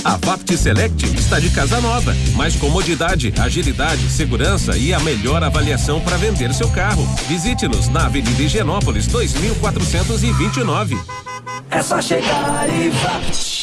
Speaker 7: A Vapt Select está de casa nova. Mais comodidade, agilidade, segurança e a melhor avaliação para vender seu carro. Visite-nos na Avenida Higienópolis 2429.
Speaker 8: É só chegar e Vapt.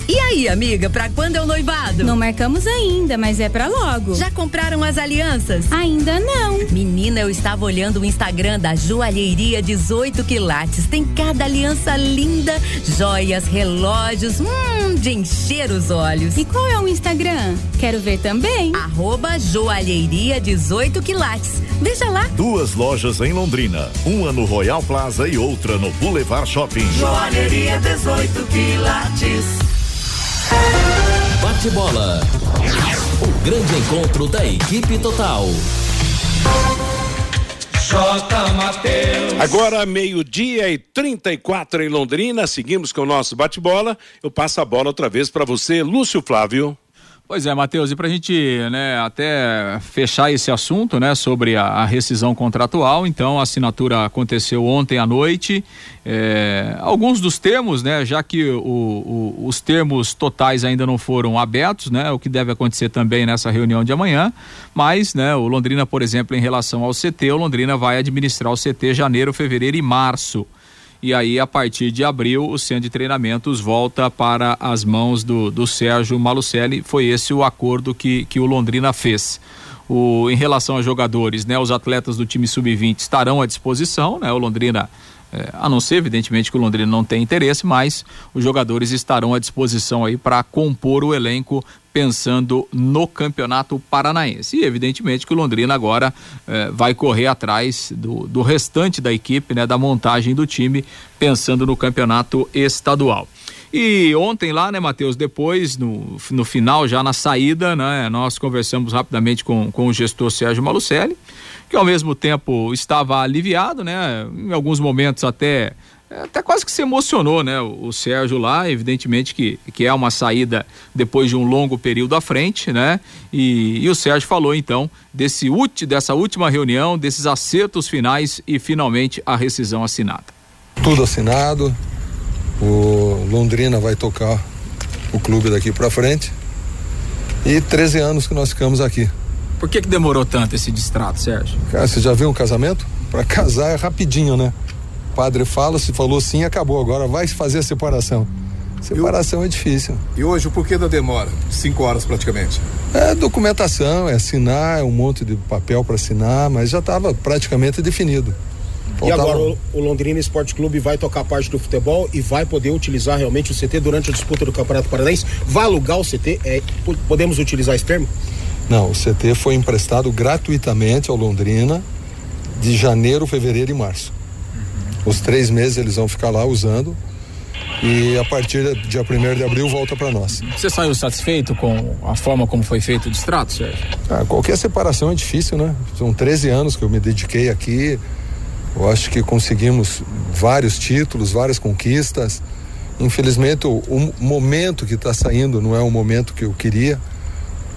Speaker 9: E aí, amiga, pra quando é o noivado?
Speaker 10: Não marcamos ainda, mas é pra logo.
Speaker 9: Já compraram as alianças?
Speaker 10: Ainda não.
Speaker 9: Menina, eu estava olhando o Instagram da Joalheria 18 Quilates. Tem cada aliança linda, joias, relógios, hum, de encher os olhos.
Speaker 10: E qual é o Instagram? Quero ver também.
Speaker 9: Arroba Joalheria 18 Quilates. Veja lá.
Speaker 11: Duas lojas em Londrina, uma no Royal Plaza e outra no Boulevard Shopping.
Speaker 8: Joalheria 18 Quilates.
Speaker 1: Bate bola. O grande encontro da equipe total.
Speaker 2: J. Mateus. Agora, meio-dia e 34 em Londrina. Seguimos com o nosso bate-bola. Eu passo a bola outra vez para você, Lúcio Flávio.
Speaker 3: Pois é, Matheus, e para a gente né, até fechar esse assunto né, sobre a, a, rescisão contratual, então a assinatura aconteceu ontem à noite. É, alguns dos termos, né, já que o, o, os termos totais ainda não foram abertos, né, o que deve acontecer também nessa reunião de amanhã, mas né, o Londrina, por exemplo, em relação ao CT, o Londrina vai administrar o CT janeiro, fevereiro e março e aí a partir de abril o centro de treinamentos volta para as mãos do, do Sérgio Malucelli. Foi esse o acordo que, que o Londrina fez. O, em relação aos jogadores, né, os atletas do time sub-20 estarão à disposição, né? O Londrina é, a não ser, evidentemente, que o Londrina não tem interesse, mas os jogadores estarão à disposição aí para compor o elenco pensando no campeonato paranaense. E evidentemente que o Londrina agora eh, vai correr atrás do, do restante da equipe, né, da montagem do time, pensando no campeonato estadual. E ontem lá, né, Matheus, depois, no, no final, já na saída, né, nós conversamos rapidamente com, com o gestor Sérgio Malucelli, que ao mesmo tempo estava aliviado, né, em alguns momentos até até quase que se emocionou, né? O, o, Sérgio lá, evidentemente que, que é uma saída depois de um longo período à frente, né? E, e o Sérgio falou então desse dessa última reunião, desses acertos finais e finalmente a rescisão assinada.
Speaker 12: Tudo assinado. O Londrina vai tocar o clube daqui para frente. E 13 anos que nós ficamos aqui.
Speaker 3: Por que, que demorou tanto esse distrato, Sérgio?
Speaker 12: Cara, você já viu um casamento? Para casar é rapidinho, né? O padre fala, se falou sim, acabou. Agora vai fazer a separação. Separação é difícil.
Speaker 13: E hoje o porquê da demora? Cinco horas praticamente.
Speaker 12: É documentação, é assinar, é um monte de papel para assinar, mas já estava praticamente definido.
Speaker 13: Faltava... E agora o, o Londrina Esporte Clube vai tocar parte do futebol e vai poder utilizar realmente o CT durante a disputa do Campeonato Paranaense? Vai alugar o CT? É, podemos utilizar esse termo?
Speaker 12: Não, o CT foi emprestado gratuitamente ao Londrina de janeiro, fevereiro e março. Os três meses eles vão ficar lá usando e a partir do dia 1 de abril volta para nós.
Speaker 3: Você saiu satisfeito com a forma como foi feito o distrato, Sérgio?
Speaker 12: Ah, qualquer separação é difícil, né? São 13 anos que eu me dediquei aqui. Eu acho que conseguimos vários títulos, várias conquistas. Infelizmente, o, o momento que está saindo não é o momento que eu queria.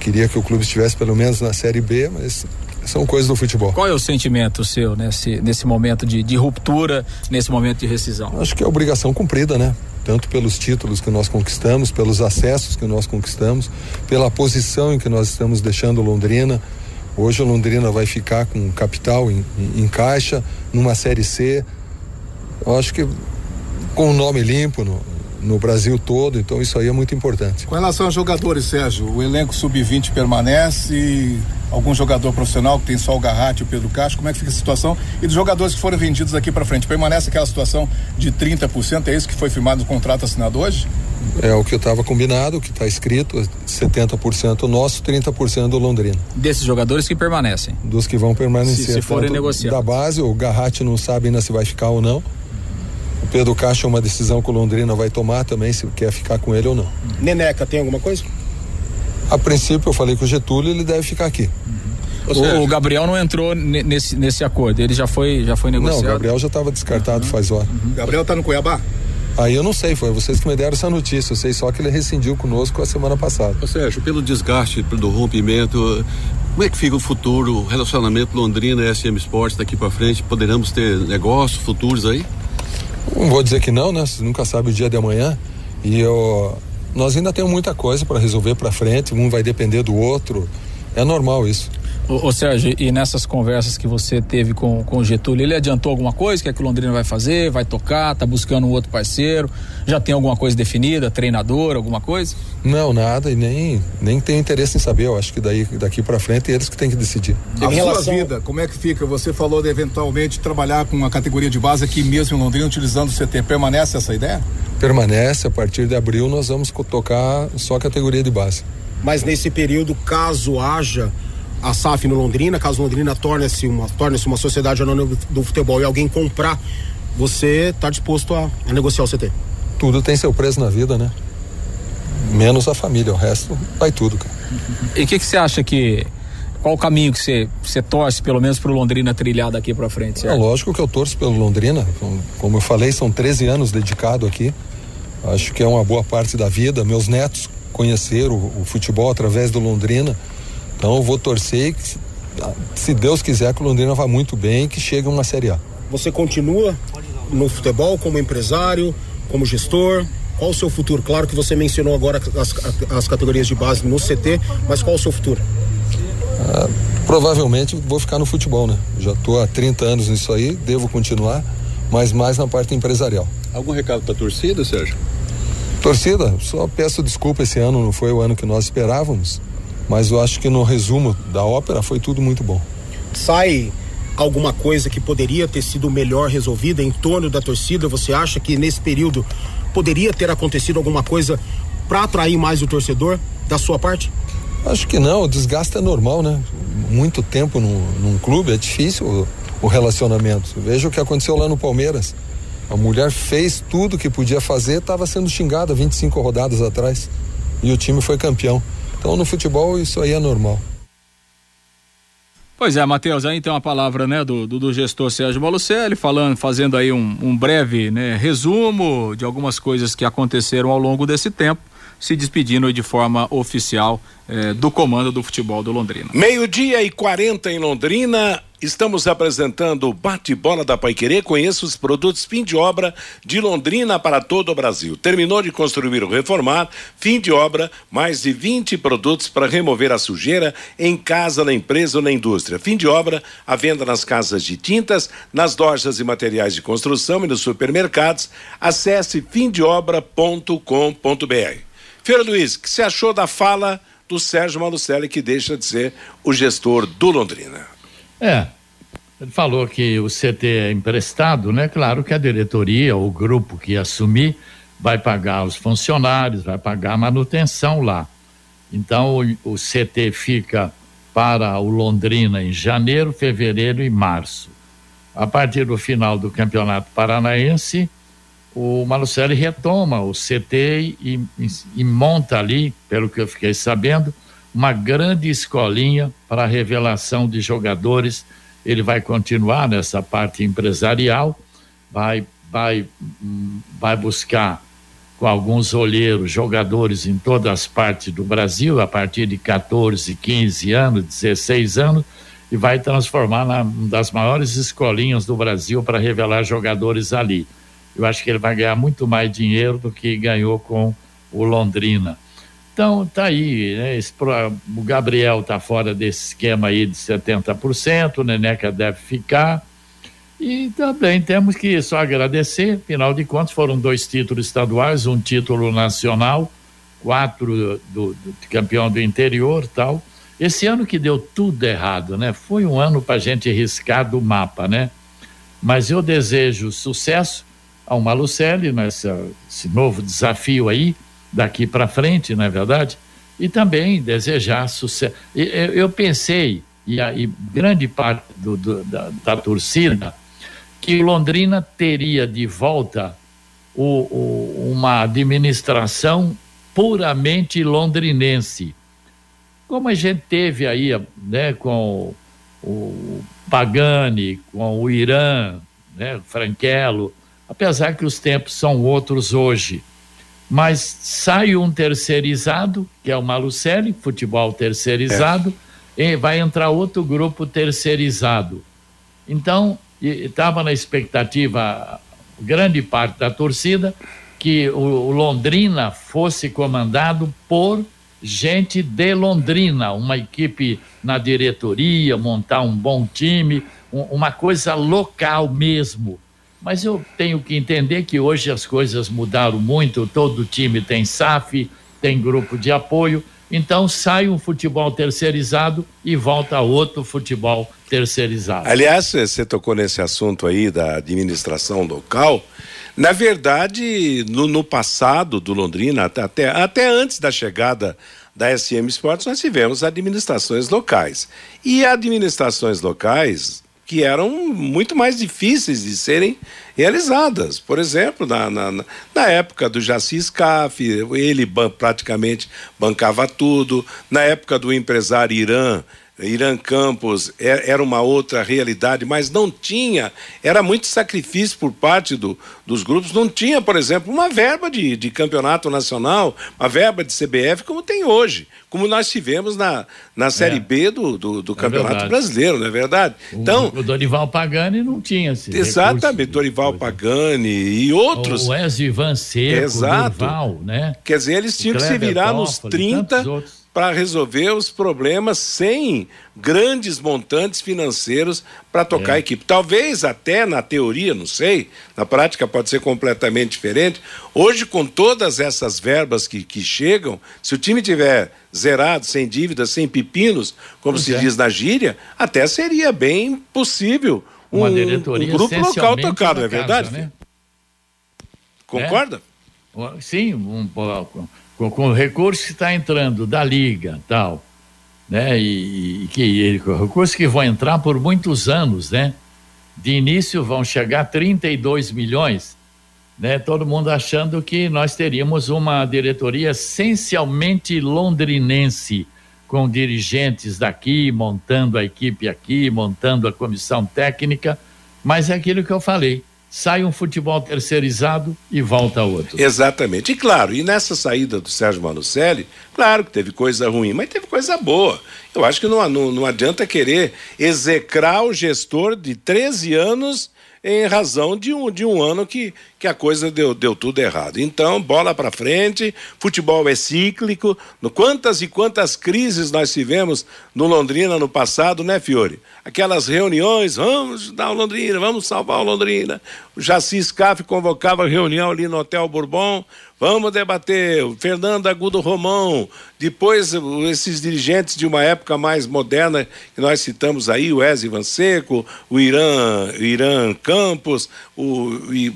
Speaker 12: Queria que o clube estivesse pelo menos na Série B, mas são coisas do futebol.
Speaker 3: Qual é o sentimento seu nesse, nesse momento de, de ruptura, nesse momento de rescisão?
Speaker 12: Acho que é obrigação cumprida, né? Tanto pelos títulos que nós conquistamos, pelos acessos que nós conquistamos, pela posição em que nós estamos deixando Londrina. Hoje o Londrina vai ficar com capital em, em, em caixa, numa Série C. Eu acho que com o nome limpo no, no Brasil todo, então isso aí é muito importante.
Speaker 13: Com relação aos jogadores, Sérgio, o elenco sub-20 permanece, algum jogador profissional que tem só o Garratti e o Pedro Castro, como é que fica a situação? E dos jogadores que foram vendidos daqui para frente, permanece aquela situação de 30%, é isso que foi firmado no contrato assinado hoje?
Speaker 12: É o que estava combinado, o que está escrito, 70% nosso, 30% do Londrina.
Speaker 3: Desses jogadores que permanecem?
Speaker 12: Dos que vão permanecer.
Speaker 3: Se, se forem negociar.
Speaker 12: Da base, o Garratti não sabe ainda se vai ficar ou não Pedro Castro é uma decisão que o Londrina vai tomar também, se quer ficar com ele ou não.
Speaker 14: Neneca, tem alguma coisa?
Speaker 12: A princípio, eu falei com o Getúlio, ele deve ficar aqui.
Speaker 3: O, o Gabriel não entrou ne- nesse, nesse acordo, ele já foi, já foi
Speaker 12: Não,
Speaker 3: negociado.
Speaker 12: o Gabriel já estava descartado faz hora.
Speaker 13: Gabriel tá no Cuiabá?
Speaker 12: Aí eu não sei, foi vocês que me deram essa notícia. Eu sei só que ele rescindiu conosco a semana passada.
Speaker 15: Ô Sérgio, pelo desgaste do rompimento, como é que fica o futuro, o relacionamento Londrina e SM Sports daqui para frente? Poderemos ter negócios futuros aí?
Speaker 12: Não vou dizer que não, né? Você nunca sabe o dia de amanhã. E eu, nós ainda temos muita coisa para resolver para frente. Um vai depender do outro. É normal isso.
Speaker 3: Ô, ô, Sérgio, e nessas conversas que você teve com, com o Getúlio, ele adiantou alguma coisa? O que é que o Londrina vai fazer? Vai tocar? Tá buscando um outro parceiro? Já tem alguma coisa definida? Treinador, alguma coisa?
Speaker 12: Não, nada e nem nem tem interesse em saber. Eu acho que daí daqui para frente é eles que têm que decidir.
Speaker 13: A sua vida, como é que fica? Você falou de eventualmente trabalhar com uma categoria de base aqui mesmo em Londrina, utilizando o CT. Permanece essa ideia?
Speaker 12: Permanece. A partir de abril nós vamos tocar só a categoria de base.
Speaker 14: Mas nesse período, caso haja a SAF no Londrina, caso Londrina torne-se uma, torne-se uma sociedade anônima do futebol e alguém comprar, você está disposto a, a negociar o CT?
Speaker 12: Tudo tem seu preço na vida, né? Menos a família, o resto vai tudo, cara.
Speaker 3: E o que, que você acha que. Qual o caminho que você, você torce, pelo menos, pro Londrina trilhar daqui pra frente?
Speaker 12: É
Speaker 3: Sérgio?
Speaker 12: lógico que eu torço pelo Londrina. Como- Como eu falei, são 13 anos dedicado aqui. Acho que é uma boa parte da vida. Meus netos conheceram o, o futebol através do Londrina. Então eu vou torcer que, se- se Deus quiser, que o Londrina vá muito bem e que chegue a uma Série A.
Speaker 14: Você continua no futebol como empresário, como gestor? Qual o seu futuro? Claro que você mencionou agora as, as categorias de base no CT, mas qual o seu futuro?
Speaker 12: Ah, provavelmente vou ficar no futebol, né? Já estou há 30 anos nisso aí, devo continuar, mas mais na parte empresarial.
Speaker 15: Algum recado para a torcida, Sérgio?
Speaker 12: Torcida, só peço desculpa, esse ano não foi o ano que nós esperávamos, mas eu acho que no resumo da ópera foi tudo muito bom.
Speaker 14: Sai alguma coisa que poderia ter sido melhor resolvida em torno da torcida? Você acha que nesse período poderia ter acontecido alguma coisa para atrair mais o torcedor da sua parte?
Speaker 12: Acho que não, o desgaste é normal, né? Muito tempo num, num clube é difícil o, o relacionamento. Veja o que aconteceu lá no Palmeiras. A mulher fez tudo que podia fazer, estava sendo xingada 25 rodadas atrás e o time foi campeão. Então no futebol isso aí é normal.
Speaker 3: Pois é, Matheus, aí então a palavra né, do, do, do gestor Sérgio Malucelli, falando, fazendo aí um, um breve né, resumo de algumas coisas que aconteceram ao longo desse tempo, se despedindo de forma oficial eh, do comando do futebol do Londrina.
Speaker 2: Meio-dia e 40 em Londrina. Estamos apresentando o Bate-Bola da Paiquerê. Conheça os produtos fim de obra de Londrina para todo o Brasil. Terminou de construir ou reformar, fim de obra, mais de 20 produtos para remover a sujeira em casa, na empresa ou na indústria. Fim de obra, a venda nas casas de tintas, nas lojas e materiais de construção e nos supermercados. Acesse fimdeobra.com.br. Feira Luiz, o que você achou da fala do Sérgio Malucelli, que deixa de ser o gestor do Londrina?
Speaker 5: É, ele falou que o CT é emprestado, né? Claro que a diretoria, o grupo que assumir, vai pagar os funcionários, vai pagar a manutenção lá. Então o, o CT fica para o Londrina em janeiro, fevereiro e março. A partir do final do Campeonato Paranaense, o Malucelli retoma o CT e, e, e monta ali, pelo que eu fiquei sabendo, uma grande escolinha para revelação de jogadores. Ele vai continuar nessa parte empresarial, vai, vai, hum, vai buscar com alguns olheiros jogadores em todas as partes do Brasil, a partir de 14, 15 anos, 16 anos, e vai transformar na das maiores escolinhas do Brasil para revelar jogadores ali. Eu acho que ele vai ganhar muito mais dinheiro do que ganhou com o Londrina. Então, tá aí, né? Esse, o Gabriel tá fora desse esquema aí de 70%, o Neneca deve ficar. E também temos que só agradecer, afinal de contas, foram dois títulos estaduais, um título nacional, quatro do, do campeão do interior tal. Esse ano que deu tudo errado, né? Foi um ano para a gente riscar do mapa, né? Mas eu desejo sucesso ao Malucelli nesse novo desafio aí, daqui para frente, não é verdade? E também desejar sucesso. Eu, pensei, e, a, e grande parte do, do, da, da torcida, que Londrina teria de volta o, o, uma administração puramente londrinense. Como a gente teve aí, né, com o Pagani, com o Irã, né, Franquelo, apesar que os tempos são outros hoje. Mas sai um terceirizado, que é o Malucelli, futebol terceirizado, é. e vai entrar outro grupo terceirizado. Então, estava na expectativa, grande parte da torcida, que o, Londrina fosse comandado por gente de Londrina, uma equipe na diretoria, montar um bom time, um, uma coisa local mesmo. Mas eu tenho que entender que hoje as coisas mudaram muito, todo time tem SAF, tem grupo de apoio, então sai um futebol terceirizado e volta outro futebol terceirizado.
Speaker 2: Aliás, você tocou nesse assunto aí da administração local. Na verdade, no, no passado do Londrina, até, até antes da chegada da SM Sports, nós tivemos administrações locais. E administrações locais que eram muito mais difíceis de serem realizadas. Por exemplo, na, na, na época do Jaci Scaf, ele ban, praticamente bancava tudo. Na época do empresário Irã, Irã Campos é, era uma outra realidade, mas não tinha, era muito sacrifício por parte do, dos grupos, não tinha, por exemplo, uma verba de, de campeonato nacional, uma verba de CBF como tem hoje, como nós tivemos na, na Série é. B do, do, do é Campeonato verdade. Brasileiro, não é verdade?
Speaker 5: Então, o, o Dorival Pagani não tinha esse
Speaker 2: Exatamente, recurso. Dorival Pagani e outros.
Speaker 5: O Ezio Ivan Seco,
Speaker 2: Exato.
Speaker 5: Dorival, né?
Speaker 2: Quer dizer, eles tinham que se virar nos 30 para resolver os problemas sem grandes montantes financeiros para tocar é. a equipe. Talvez até na teoria, não sei, na prática pode ser completamente diferente. Hoje, com todas essas verbas que, que chegam, se o time tiver zerado, sem dívidas, sem pepinos, como pois se é. diz na gíria, até seria bem possível um, Uma diretoria um grupo local tocado, é verdade? Né? Concorda?
Speaker 5: É? Sim, um, um com, com o recurso que está entrando da Liga tal, né? E, e que recursos que vão entrar por muitos anos, né? De início vão chegar a 32 milhões, né? Todo mundo achando que nós teríamos uma diretoria essencialmente londrinense, com dirigentes daqui, montando a equipe aqui, montando a comissão técnica, mas é aquilo que eu falei sai um futebol terceirizado e volta outro.
Speaker 2: Exatamente. E claro, e nessa saída do Sérgio Manucelli, claro que teve coisa ruim, mas teve coisa boa. Eu acho que não, não, não adianta querer execrar o gestor de 13 anos em razão de um, de um ano que, que a coisa deu, deu tudo errado. Então, bola para frente, futebol é cíclico. No, quantas e quantas crises nós tivemos no Londrina no passado, né, Fiore? Aquelas reuniões, vamos dar o Londrina, vamos salvar o Londrina. O Jaci Scaff convocava reunião ali no Hotel Bourbon, Vamos debater o Fernando Agudo Romão, depois esses dirigentes de uma época mais moderna que nós citamos aí, o Wesley Vanseco, o Irã, Irã Campos, o, e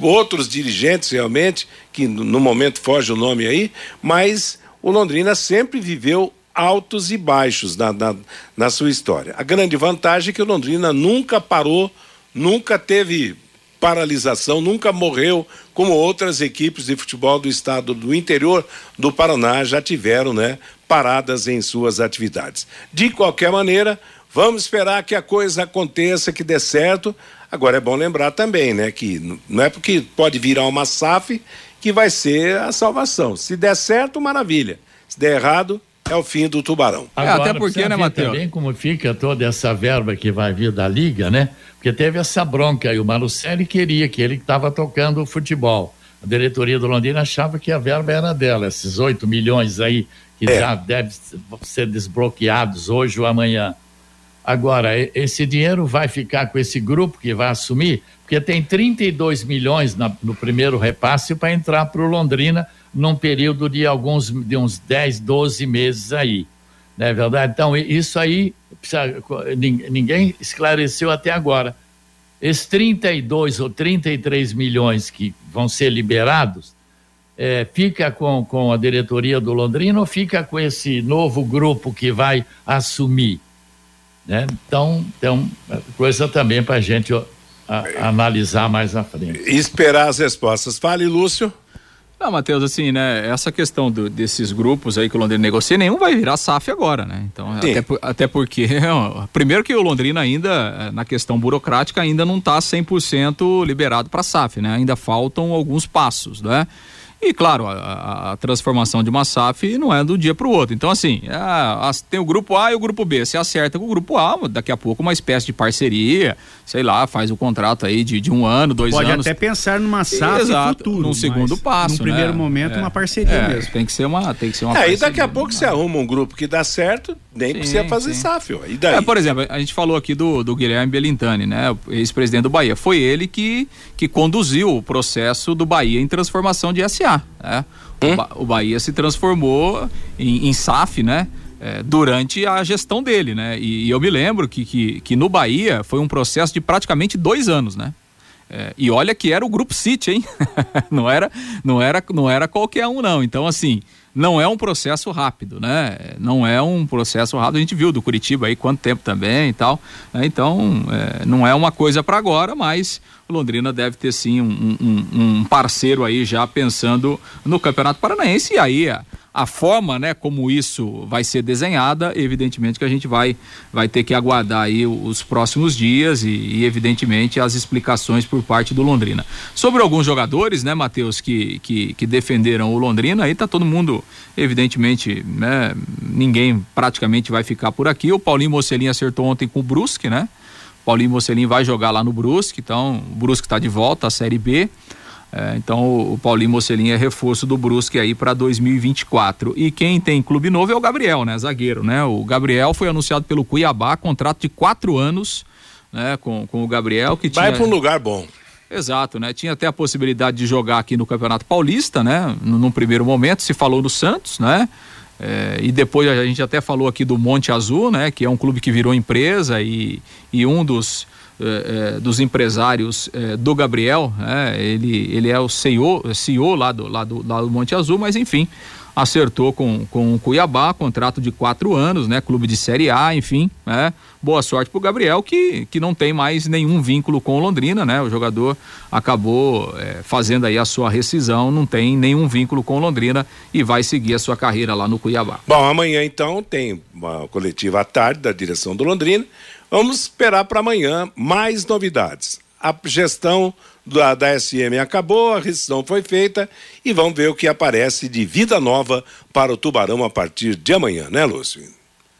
Speaker 2: outros dirigentes realmente, que no momento foge o nome aí, mas o Londrina sempre viveu altos e baixos na, na, na sua história. A grande vantagem é que o Londrina nunca parou, nunca teve paralisação, nunca morreu, como outras equipes de futebol do estado do interior do Paraná já tiveram, né, paradas em suas atividades. De qualquer maneira, vamos esperar que a coisa aconteça, que dê certo. Agora é bom lembrar também, né, que não é porque pode virar uma SAF que vai ser a salvação. Se der certo, maravilha. Se der errado, é o fim do tubarão.
Speaker 5: Agora, é, até porque, né, Matheus? Também como fica toda essa verba que vai vir da Liga, né? Porque teve essa bronca aí. O Malucelli queria que ele estava tocando o futebol. A diretoria do Londrina achava que a verba era dela, esses 8 milhões aí, que é. já devem ser desbloqueados hoje ou amanhã. Agora, esse dinheiro vai ficar com esse grupo que vai assumir, porque tem 32 milhões na, no primeiro repasse para entrar para o Londrina num período de alguns de uns 10, 12 meses aí. Não é verdade? Então, isso aí precisa, ninguém esclareceu até agora. Esses 32 ou 33 milhões que vão ser liberados, é, fica com, com a diretoria do Londrina ou fica com esse novo grupo que vai assumir? Né? Então, então, coisa também para a gente analisar mais à frente.
Speaker 2: Esperar as respostas. Fale, Lúcio.
Speaker 3: Não, Matheus, assim, né? Essa questão do, desses grupos aí que o Londrina negocia, nenhum vai virar SAF agora, né? Então, até, até, porque, [LAUGHS] primeiro que o Londrina ainda, na questão burocrática, ainda não está 100% liberado para SAF, né? Ainda faltam alguns passos, né? E claro, a, a, transformação de uma SAF não é do dia para o outro. Então, assim, a, a, tem o grupo A e o grupo B. Se acerta com o grupo A, daqui a pouco uma espécie de parceria, sei lá, faz o contrato aí de, de um ano, dois
Speaker 4: Pode
Speaker 3: anos.
Speaker 4: Pode até pensar numa SAF
Speaker 3: Exato,
Speaker 4: futuro.
Speaker 3: Num segundo passo.
Speaker 4: Num primeiro
Speaker 3: né?
Speaker 4: momento,
Speaker 3: é,
Speaker 4: uma parceria
Speaker 3: é,
Speaker 4: mesmo.
Speaker 3: Tem que ser uma, tem que ser uma
Speaker 2: é,
Speaker 3: parceria.
Speaker 2: E daqui a pouco você arruma um grupo que dá certo, nem sim, precisa fazer sim. SAF. Ó. E daí?
Speaker 3: É, por exemplo, a gente falou aqui do, do Guilherme Belintani, né? Ex-presidente do Bahia. Foi ele que, que conduziu o processo do Bahia em transformação de SA. Né? Hum? O, ba o, Bahia se transformou em, em SAF, né? É, durante a gestão dele, né? E, e, eu me lembro que, que, que no Bahia foi um processo de praticamente dois anos, né? É, e olha que era o Grupo City, hein? [LAUGHS] não, era, não, era, não era qualquer um, não. Então, assim, não é um processo rápido, né? Não é um processo rápido. A gente viu do Curitiba aí quanto tempo também e tal. Né? Então, é, não é uma coisa para agora, mas Londrina deve ter sim um, um, um, parceiro aí já pensando no Campeonato Paranaense. E aí a forma, né, como isso vai ser desenhada, evidentemente que a gente vai, vai ter que aguardar aí os próximos dias e, e evidentemente as explicações por parte do Londrina. Sobre alguns jogadores, né, Matheus, que, que, que defenderam o Londrina, aí tá todo mundo, evidentemente, né, ninguém praticamente vai ficar por aqui. O Paulinho Mocelin acertou ontem com o Brusque, né? Paulinho Mocelin vai jogar lá no Brusque, então o Brusque está de volta à Série B. É, então o Paulinho Mocelin é reforço do Brusque aí para 2024. E quem tem clube novo é o Gabriel, né? Zagueiro, né? O Gabriel foi anunciado pelo Cuiabá, contrato de quatro anos, né? Com, com o Gabriel que
Speaker 2: Vai
Speaker 3: tinha...
Speaker 2: para um lugar bom.
Speaker 3: Exato, né? Tinha até a possibilidade de jogar aqui no Campeonato Paulista, né? Num primeiro momento, se falou no Santos, né? É, e depois a gente até falou aqui do Monte Azul, né? Que é um clube que virou empresa e, e um dos, é, é, dos empresários é, do Gabriel, né? ele, ele é o CEO, CEO lá, do, lá, do, lá do Monte Azul, mas enfim, acertou com, com o Cuiabá, contrato de quatro anos, né? Clube de Série A, enfim, né? Boa sorte pro Gabriel, que, que não tem mais nenhum vínculo com o Londrina, né? O jogador acabou é, fazendo aí a sua rescisão, não tem nenhum vínculo com o Londrina e vai seguir a sua carreira lá no Cuiabá.
Speaker 2: Bom, amanhã então tem uma coletiva à tarde da direção do Londrina. Vamos esperar para amanhã mais novidades. A gestão da, da SM acabou, a rescisão foi feita e vamos ver o que aparece de vida nova para o Tubarão a partir de amanhã, né, Lúcio?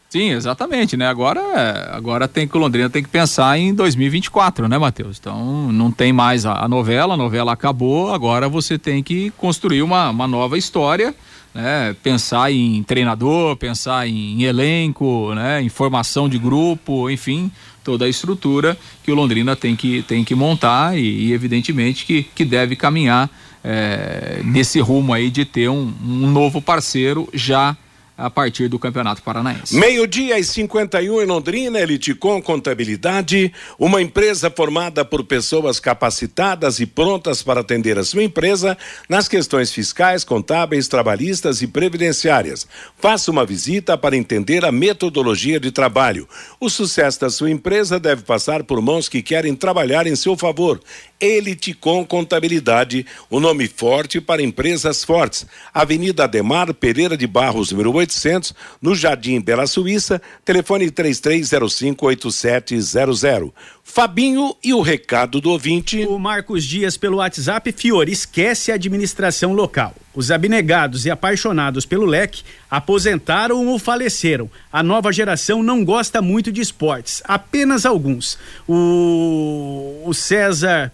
Speaker 3: Sim, exatamente, né? Agora, agora tem que o Londrina tem que pensar em 2024, né, Matheus? Então não tem mais a, a, novela, a novela acabou, agora você tem que construir uma, uma nova história, né? Pensar em treinador, pensar em, elenco, né? Em formação de grupo, enfim, toda a estrutura que o Londrina tem que, tem que montar e, e evidentemente que, que deve caminhar é, nesse rumo aí de ter um, um novo parceiro já a partir do Campeonato Paranaense.
Speaker 2: Meio-dia e 51 em Londrina, Eliticom Contabilidade, uma empresa formada por pessoas capacitadas e prontas para atender a sua empresa nas questões fiscais, contábeis, trabalhistas e previdenciárias. Faça uma visita para entender a metodologia de trabalho. O sucesso da sua empresa deve passar por mãos que querem trabalhar em seu favor. Eliticom Contabilidade, o um nome forte para empresas fortes. Avenida Ademar Pereira de Barros, número 800, no Jardim Bela Suíça, telefone 33058700. Fabinho e o recado do ouvinte.
Speaker 4: O Marcos Dias pelo WhatsApp, Fiore, esquece a administração local. Os abnegados e apaixonados pelo leque aposentaram ou faleceram. A nova geração não gosta muito de esportes, apenas alguns. O, o César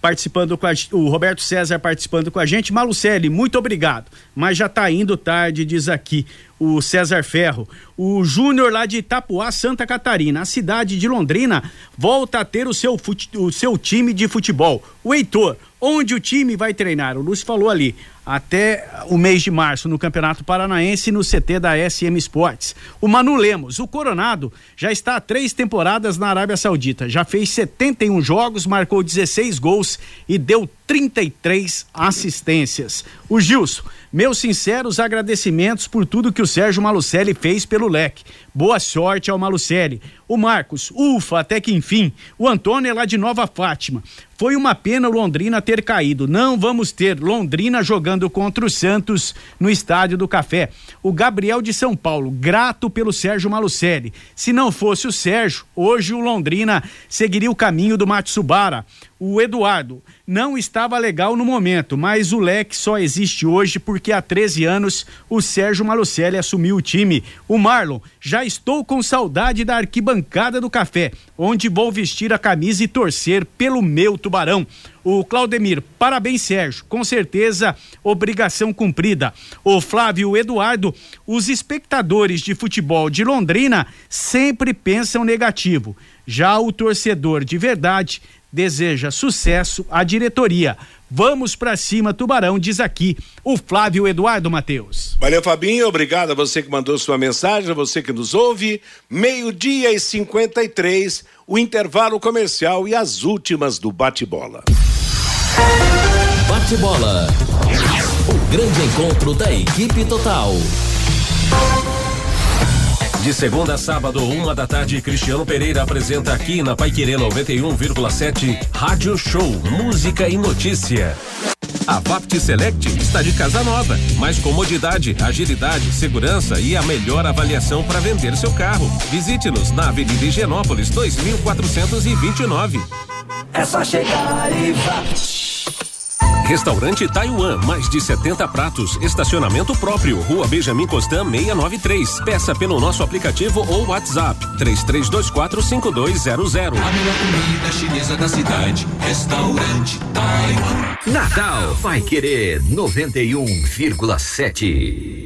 Speaker 4: participando com a, o Roberto César participando com a gente. Malucelli, muito obrigado. Mas já está indo tarde, diz aqui o César Ferro. O Júnior lá de Itapuá, Santa Catarina. A cidade de Londrina volta a ter o seu, o seu time de futebol. O Heitor, onde o time vai treinar? O Lúcio falou ali até o mês de março no Campeonato Paranaense no CT da SM Sports. O Manu Lemos, o Coronado, já está há três temporadas na Arábia Saudita. Já fez 71 jogos, marcou 16 gols e deu 33 assistências. O Gilson, Meus sinceros agradecimentos por tudo que o Sérgio Malucelli fez pelo leque. Boa sorte ao Malucelli. O Marcos, ufa, até que enfim. O Antônio é lá de Nova Fátima. Foi uma pena o Londrina ter caído. Não vamos ter Londrina jogando contra o Santos no Estádio do Café. O Gabriel de São Paulo, grato pelo Sérgio Malucelli. Se não fosse o Sérgio, hoje o Londrina seguiria o caminho do Matsubara. O Eduardo, não estava legal no momento, mas o leque só existe hoje porque há 13 anos o Sérgio Malucelli assumiu o time. O Marlon, já estou com saudade da arquibancada do café, onde vou vestir a camisa e torcer pelo meu tubarão. O Claudemir, parabéns, Sérgio. Com certeza, obrigação cumprida. O Flávio Eduardo, os espectadores de futebol de Londrina sempre pensam negativo. Já o torcedor de verdade deseja sucesso à diretoria. Vamos para cima, Tubarão, diz aqui o Flávio Eduardo Matheus.
Speaker 2: Valeu, Fabinho. Obrigado a você que mandou sua mensagem, a você que nos ouve. Meio-dia e 53, o intervalo comercial e as últimas do bate-bola.
Speaker 1: Bate-bola. O grande encontro da equipe total.
Speaker 7: De segunda a sábado, uma da tarde, Cristiano Pereira apresenta aqui na Paiquerê 91,7 Rádio Show, música e notícia. A Vapt Select está de casa nova, mais comodidade, agilidade, segurança e a melhor avaliação para vender seu carro. Visite-nos na Avenida Higienópolis 2429.
Speaker 8: É só chegar e Vapt.
Speaker 7: Restaurante Taiwan, mais de 70 pratos, estacionamento próprio, Rua Benjamin Constant 693. Peça pelo nosso aplicativo ou WhatsApp 33245200.
Speaker 8: A melhor comida chinesa da cidade, Restaurante Taiwan.
Speaker 16: Natal vai querer 91,7.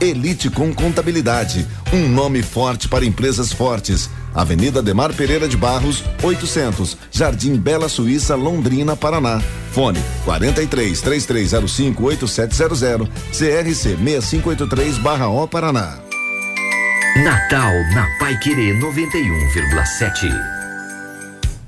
Speaker 17: Elite com Contabilidade, um nome forte para empresas fortes. Avenida Demar Pereira de Barros, 800, Jardim Bela Suíça, Londrina, Paraná. Fone 43 3305 8700, CRC 6583/O Paraná.
Speaker 16: Natal na Pai Querer 91,7.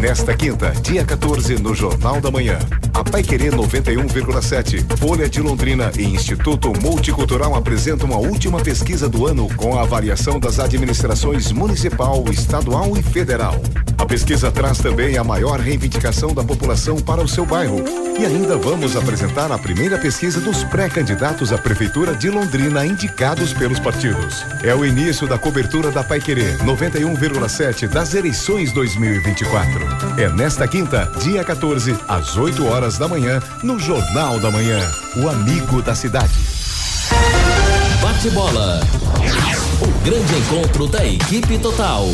Speaker 18: Nesta quinta, dia 14, no Jornal da Manhã, a Pai Querer 91,7, Folha de Londrina e Instituto Multicultural apresentam a última pesquisa do ano com a avaliação das administrações municipal, estadual e federal. A pesquisa traz também a maior reivindicação da população para o seu bairro. E ainda vamos apresentar a primeira pesquisa dos pré-candidatos à Prefeitura de Londrina indicados pelos partidos. É o início da cobertura da Pai Querer 91,7 das eleições 2024. É nesta quinta, dia 14, às 8 horas da manhã, no Jornal da Manhã. O amigo da cidade.
Speaker 1: Bate-bola. O grande encontro da equipe total.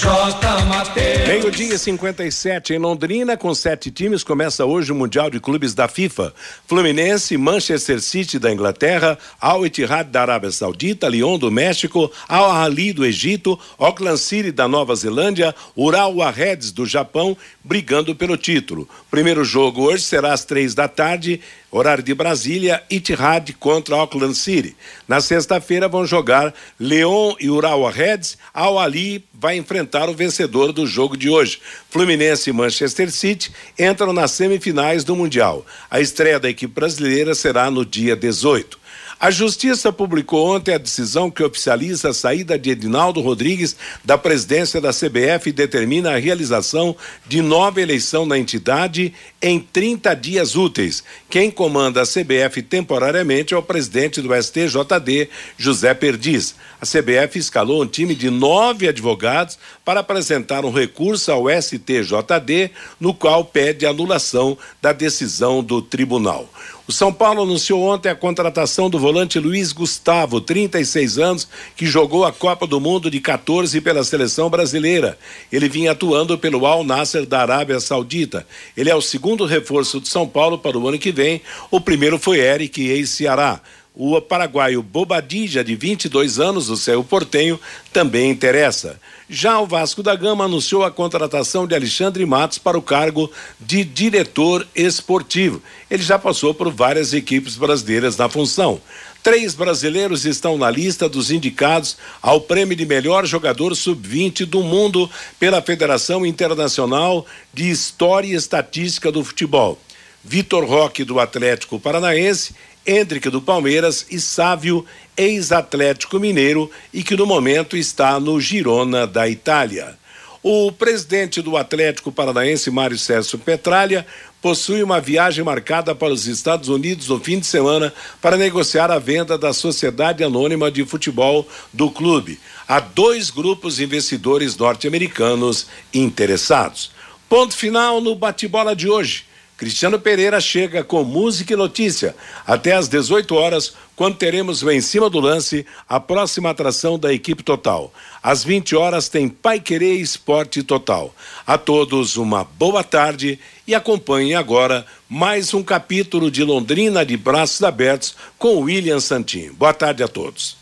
Speaker 8: J. Mateus.
Speaker 2: Meio-dia 57 em Londrina, com sete times, começa hoje o Mundial de Clubes da FIFA. Fluminense, Manchester City da Inglaterra, Al Ittihad da Arábia Saudita, Lyon do México, Al Ahly do Egito, Auckland City da Nova Zelândia, Urawa Reds do Japão, brigando pelo título. Primeiro jogo hoje será às três da tarde Horário de Brasília, Itihad contra Auckland City. Na sexta-feira vão jogar Leon e Urawa Reds. Al Ali vai enfrentar o vencedor do jogo de hoje. Fluminense e Manchester City entram nas semifinais do Mundial. A estreia da equipe brasileira será no dia 18. A Justiça publicou ontem a decisão que oficializa a saída de Edinaldo Rodrigues da presidência da CBF e determina a realização de nova eleição na entidade em 30 dias úteis. Quem comanda a CBF temporariamente é o presidente do STJD, José Perdiz. A CBF escalou um time de nove advogados para apresentar um recurso ao STJD, no qual pede anulação da decisão do tribunal. O São Paulo anunciou ontem a contratação do volante Luiz Gustavo, 36 anos, que jogou a Copa do Mundo de 14 pela seleção brasileira. Ele vinha atuando pelo Al Nasser da Arábia Saudita. Ele é o segundo reforço de São Paulo para o ano que vem. O primeiro foi Eric ex-Ceará. O paraguaio Bobadilla, de 22 anos, do céu portenho, também interessa. Já o Vasco da Gama anunciou a contratação de Alexandre Matos para o cargo de diretor esportivo. Ele já passou por várias equipes brasileiras na função. Três brasileiros estão na lista dos indicados ao prêmio de melhor jogador sub-20 do mundo pela Federação Internacional de História e Estatística do Futebol. Vitor Roque, do Atlético Paranaense, Hendrick do Palmeiras e Sávio, ex-Atlético Mineiro e que no momento está no Girona da Itália. O presidente do Atlético Paranaense, Mário César Petralha, possui uma viagem marcada para os Estados Unidos no fim de semana para negociar a venda da Sociedade Anônima de Futebol do clube. Há dois grupos investidores norte-americanos interessados. Ponto final no bate-bola de hoje. Cristiano Pereira chega com música e notícia até às 18 horas, quando teremos Em Cima do Lance, a próxima atração da equipe total. Às 20 horas tem Pai Querer Esporte Total. A todos uma boa tarde e acompanhem agora mais um capítulo de Londrina de Braços Abertos com William Santin. Boa tarde a todos.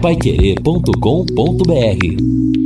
Speaker 1: Paiquerê.com.br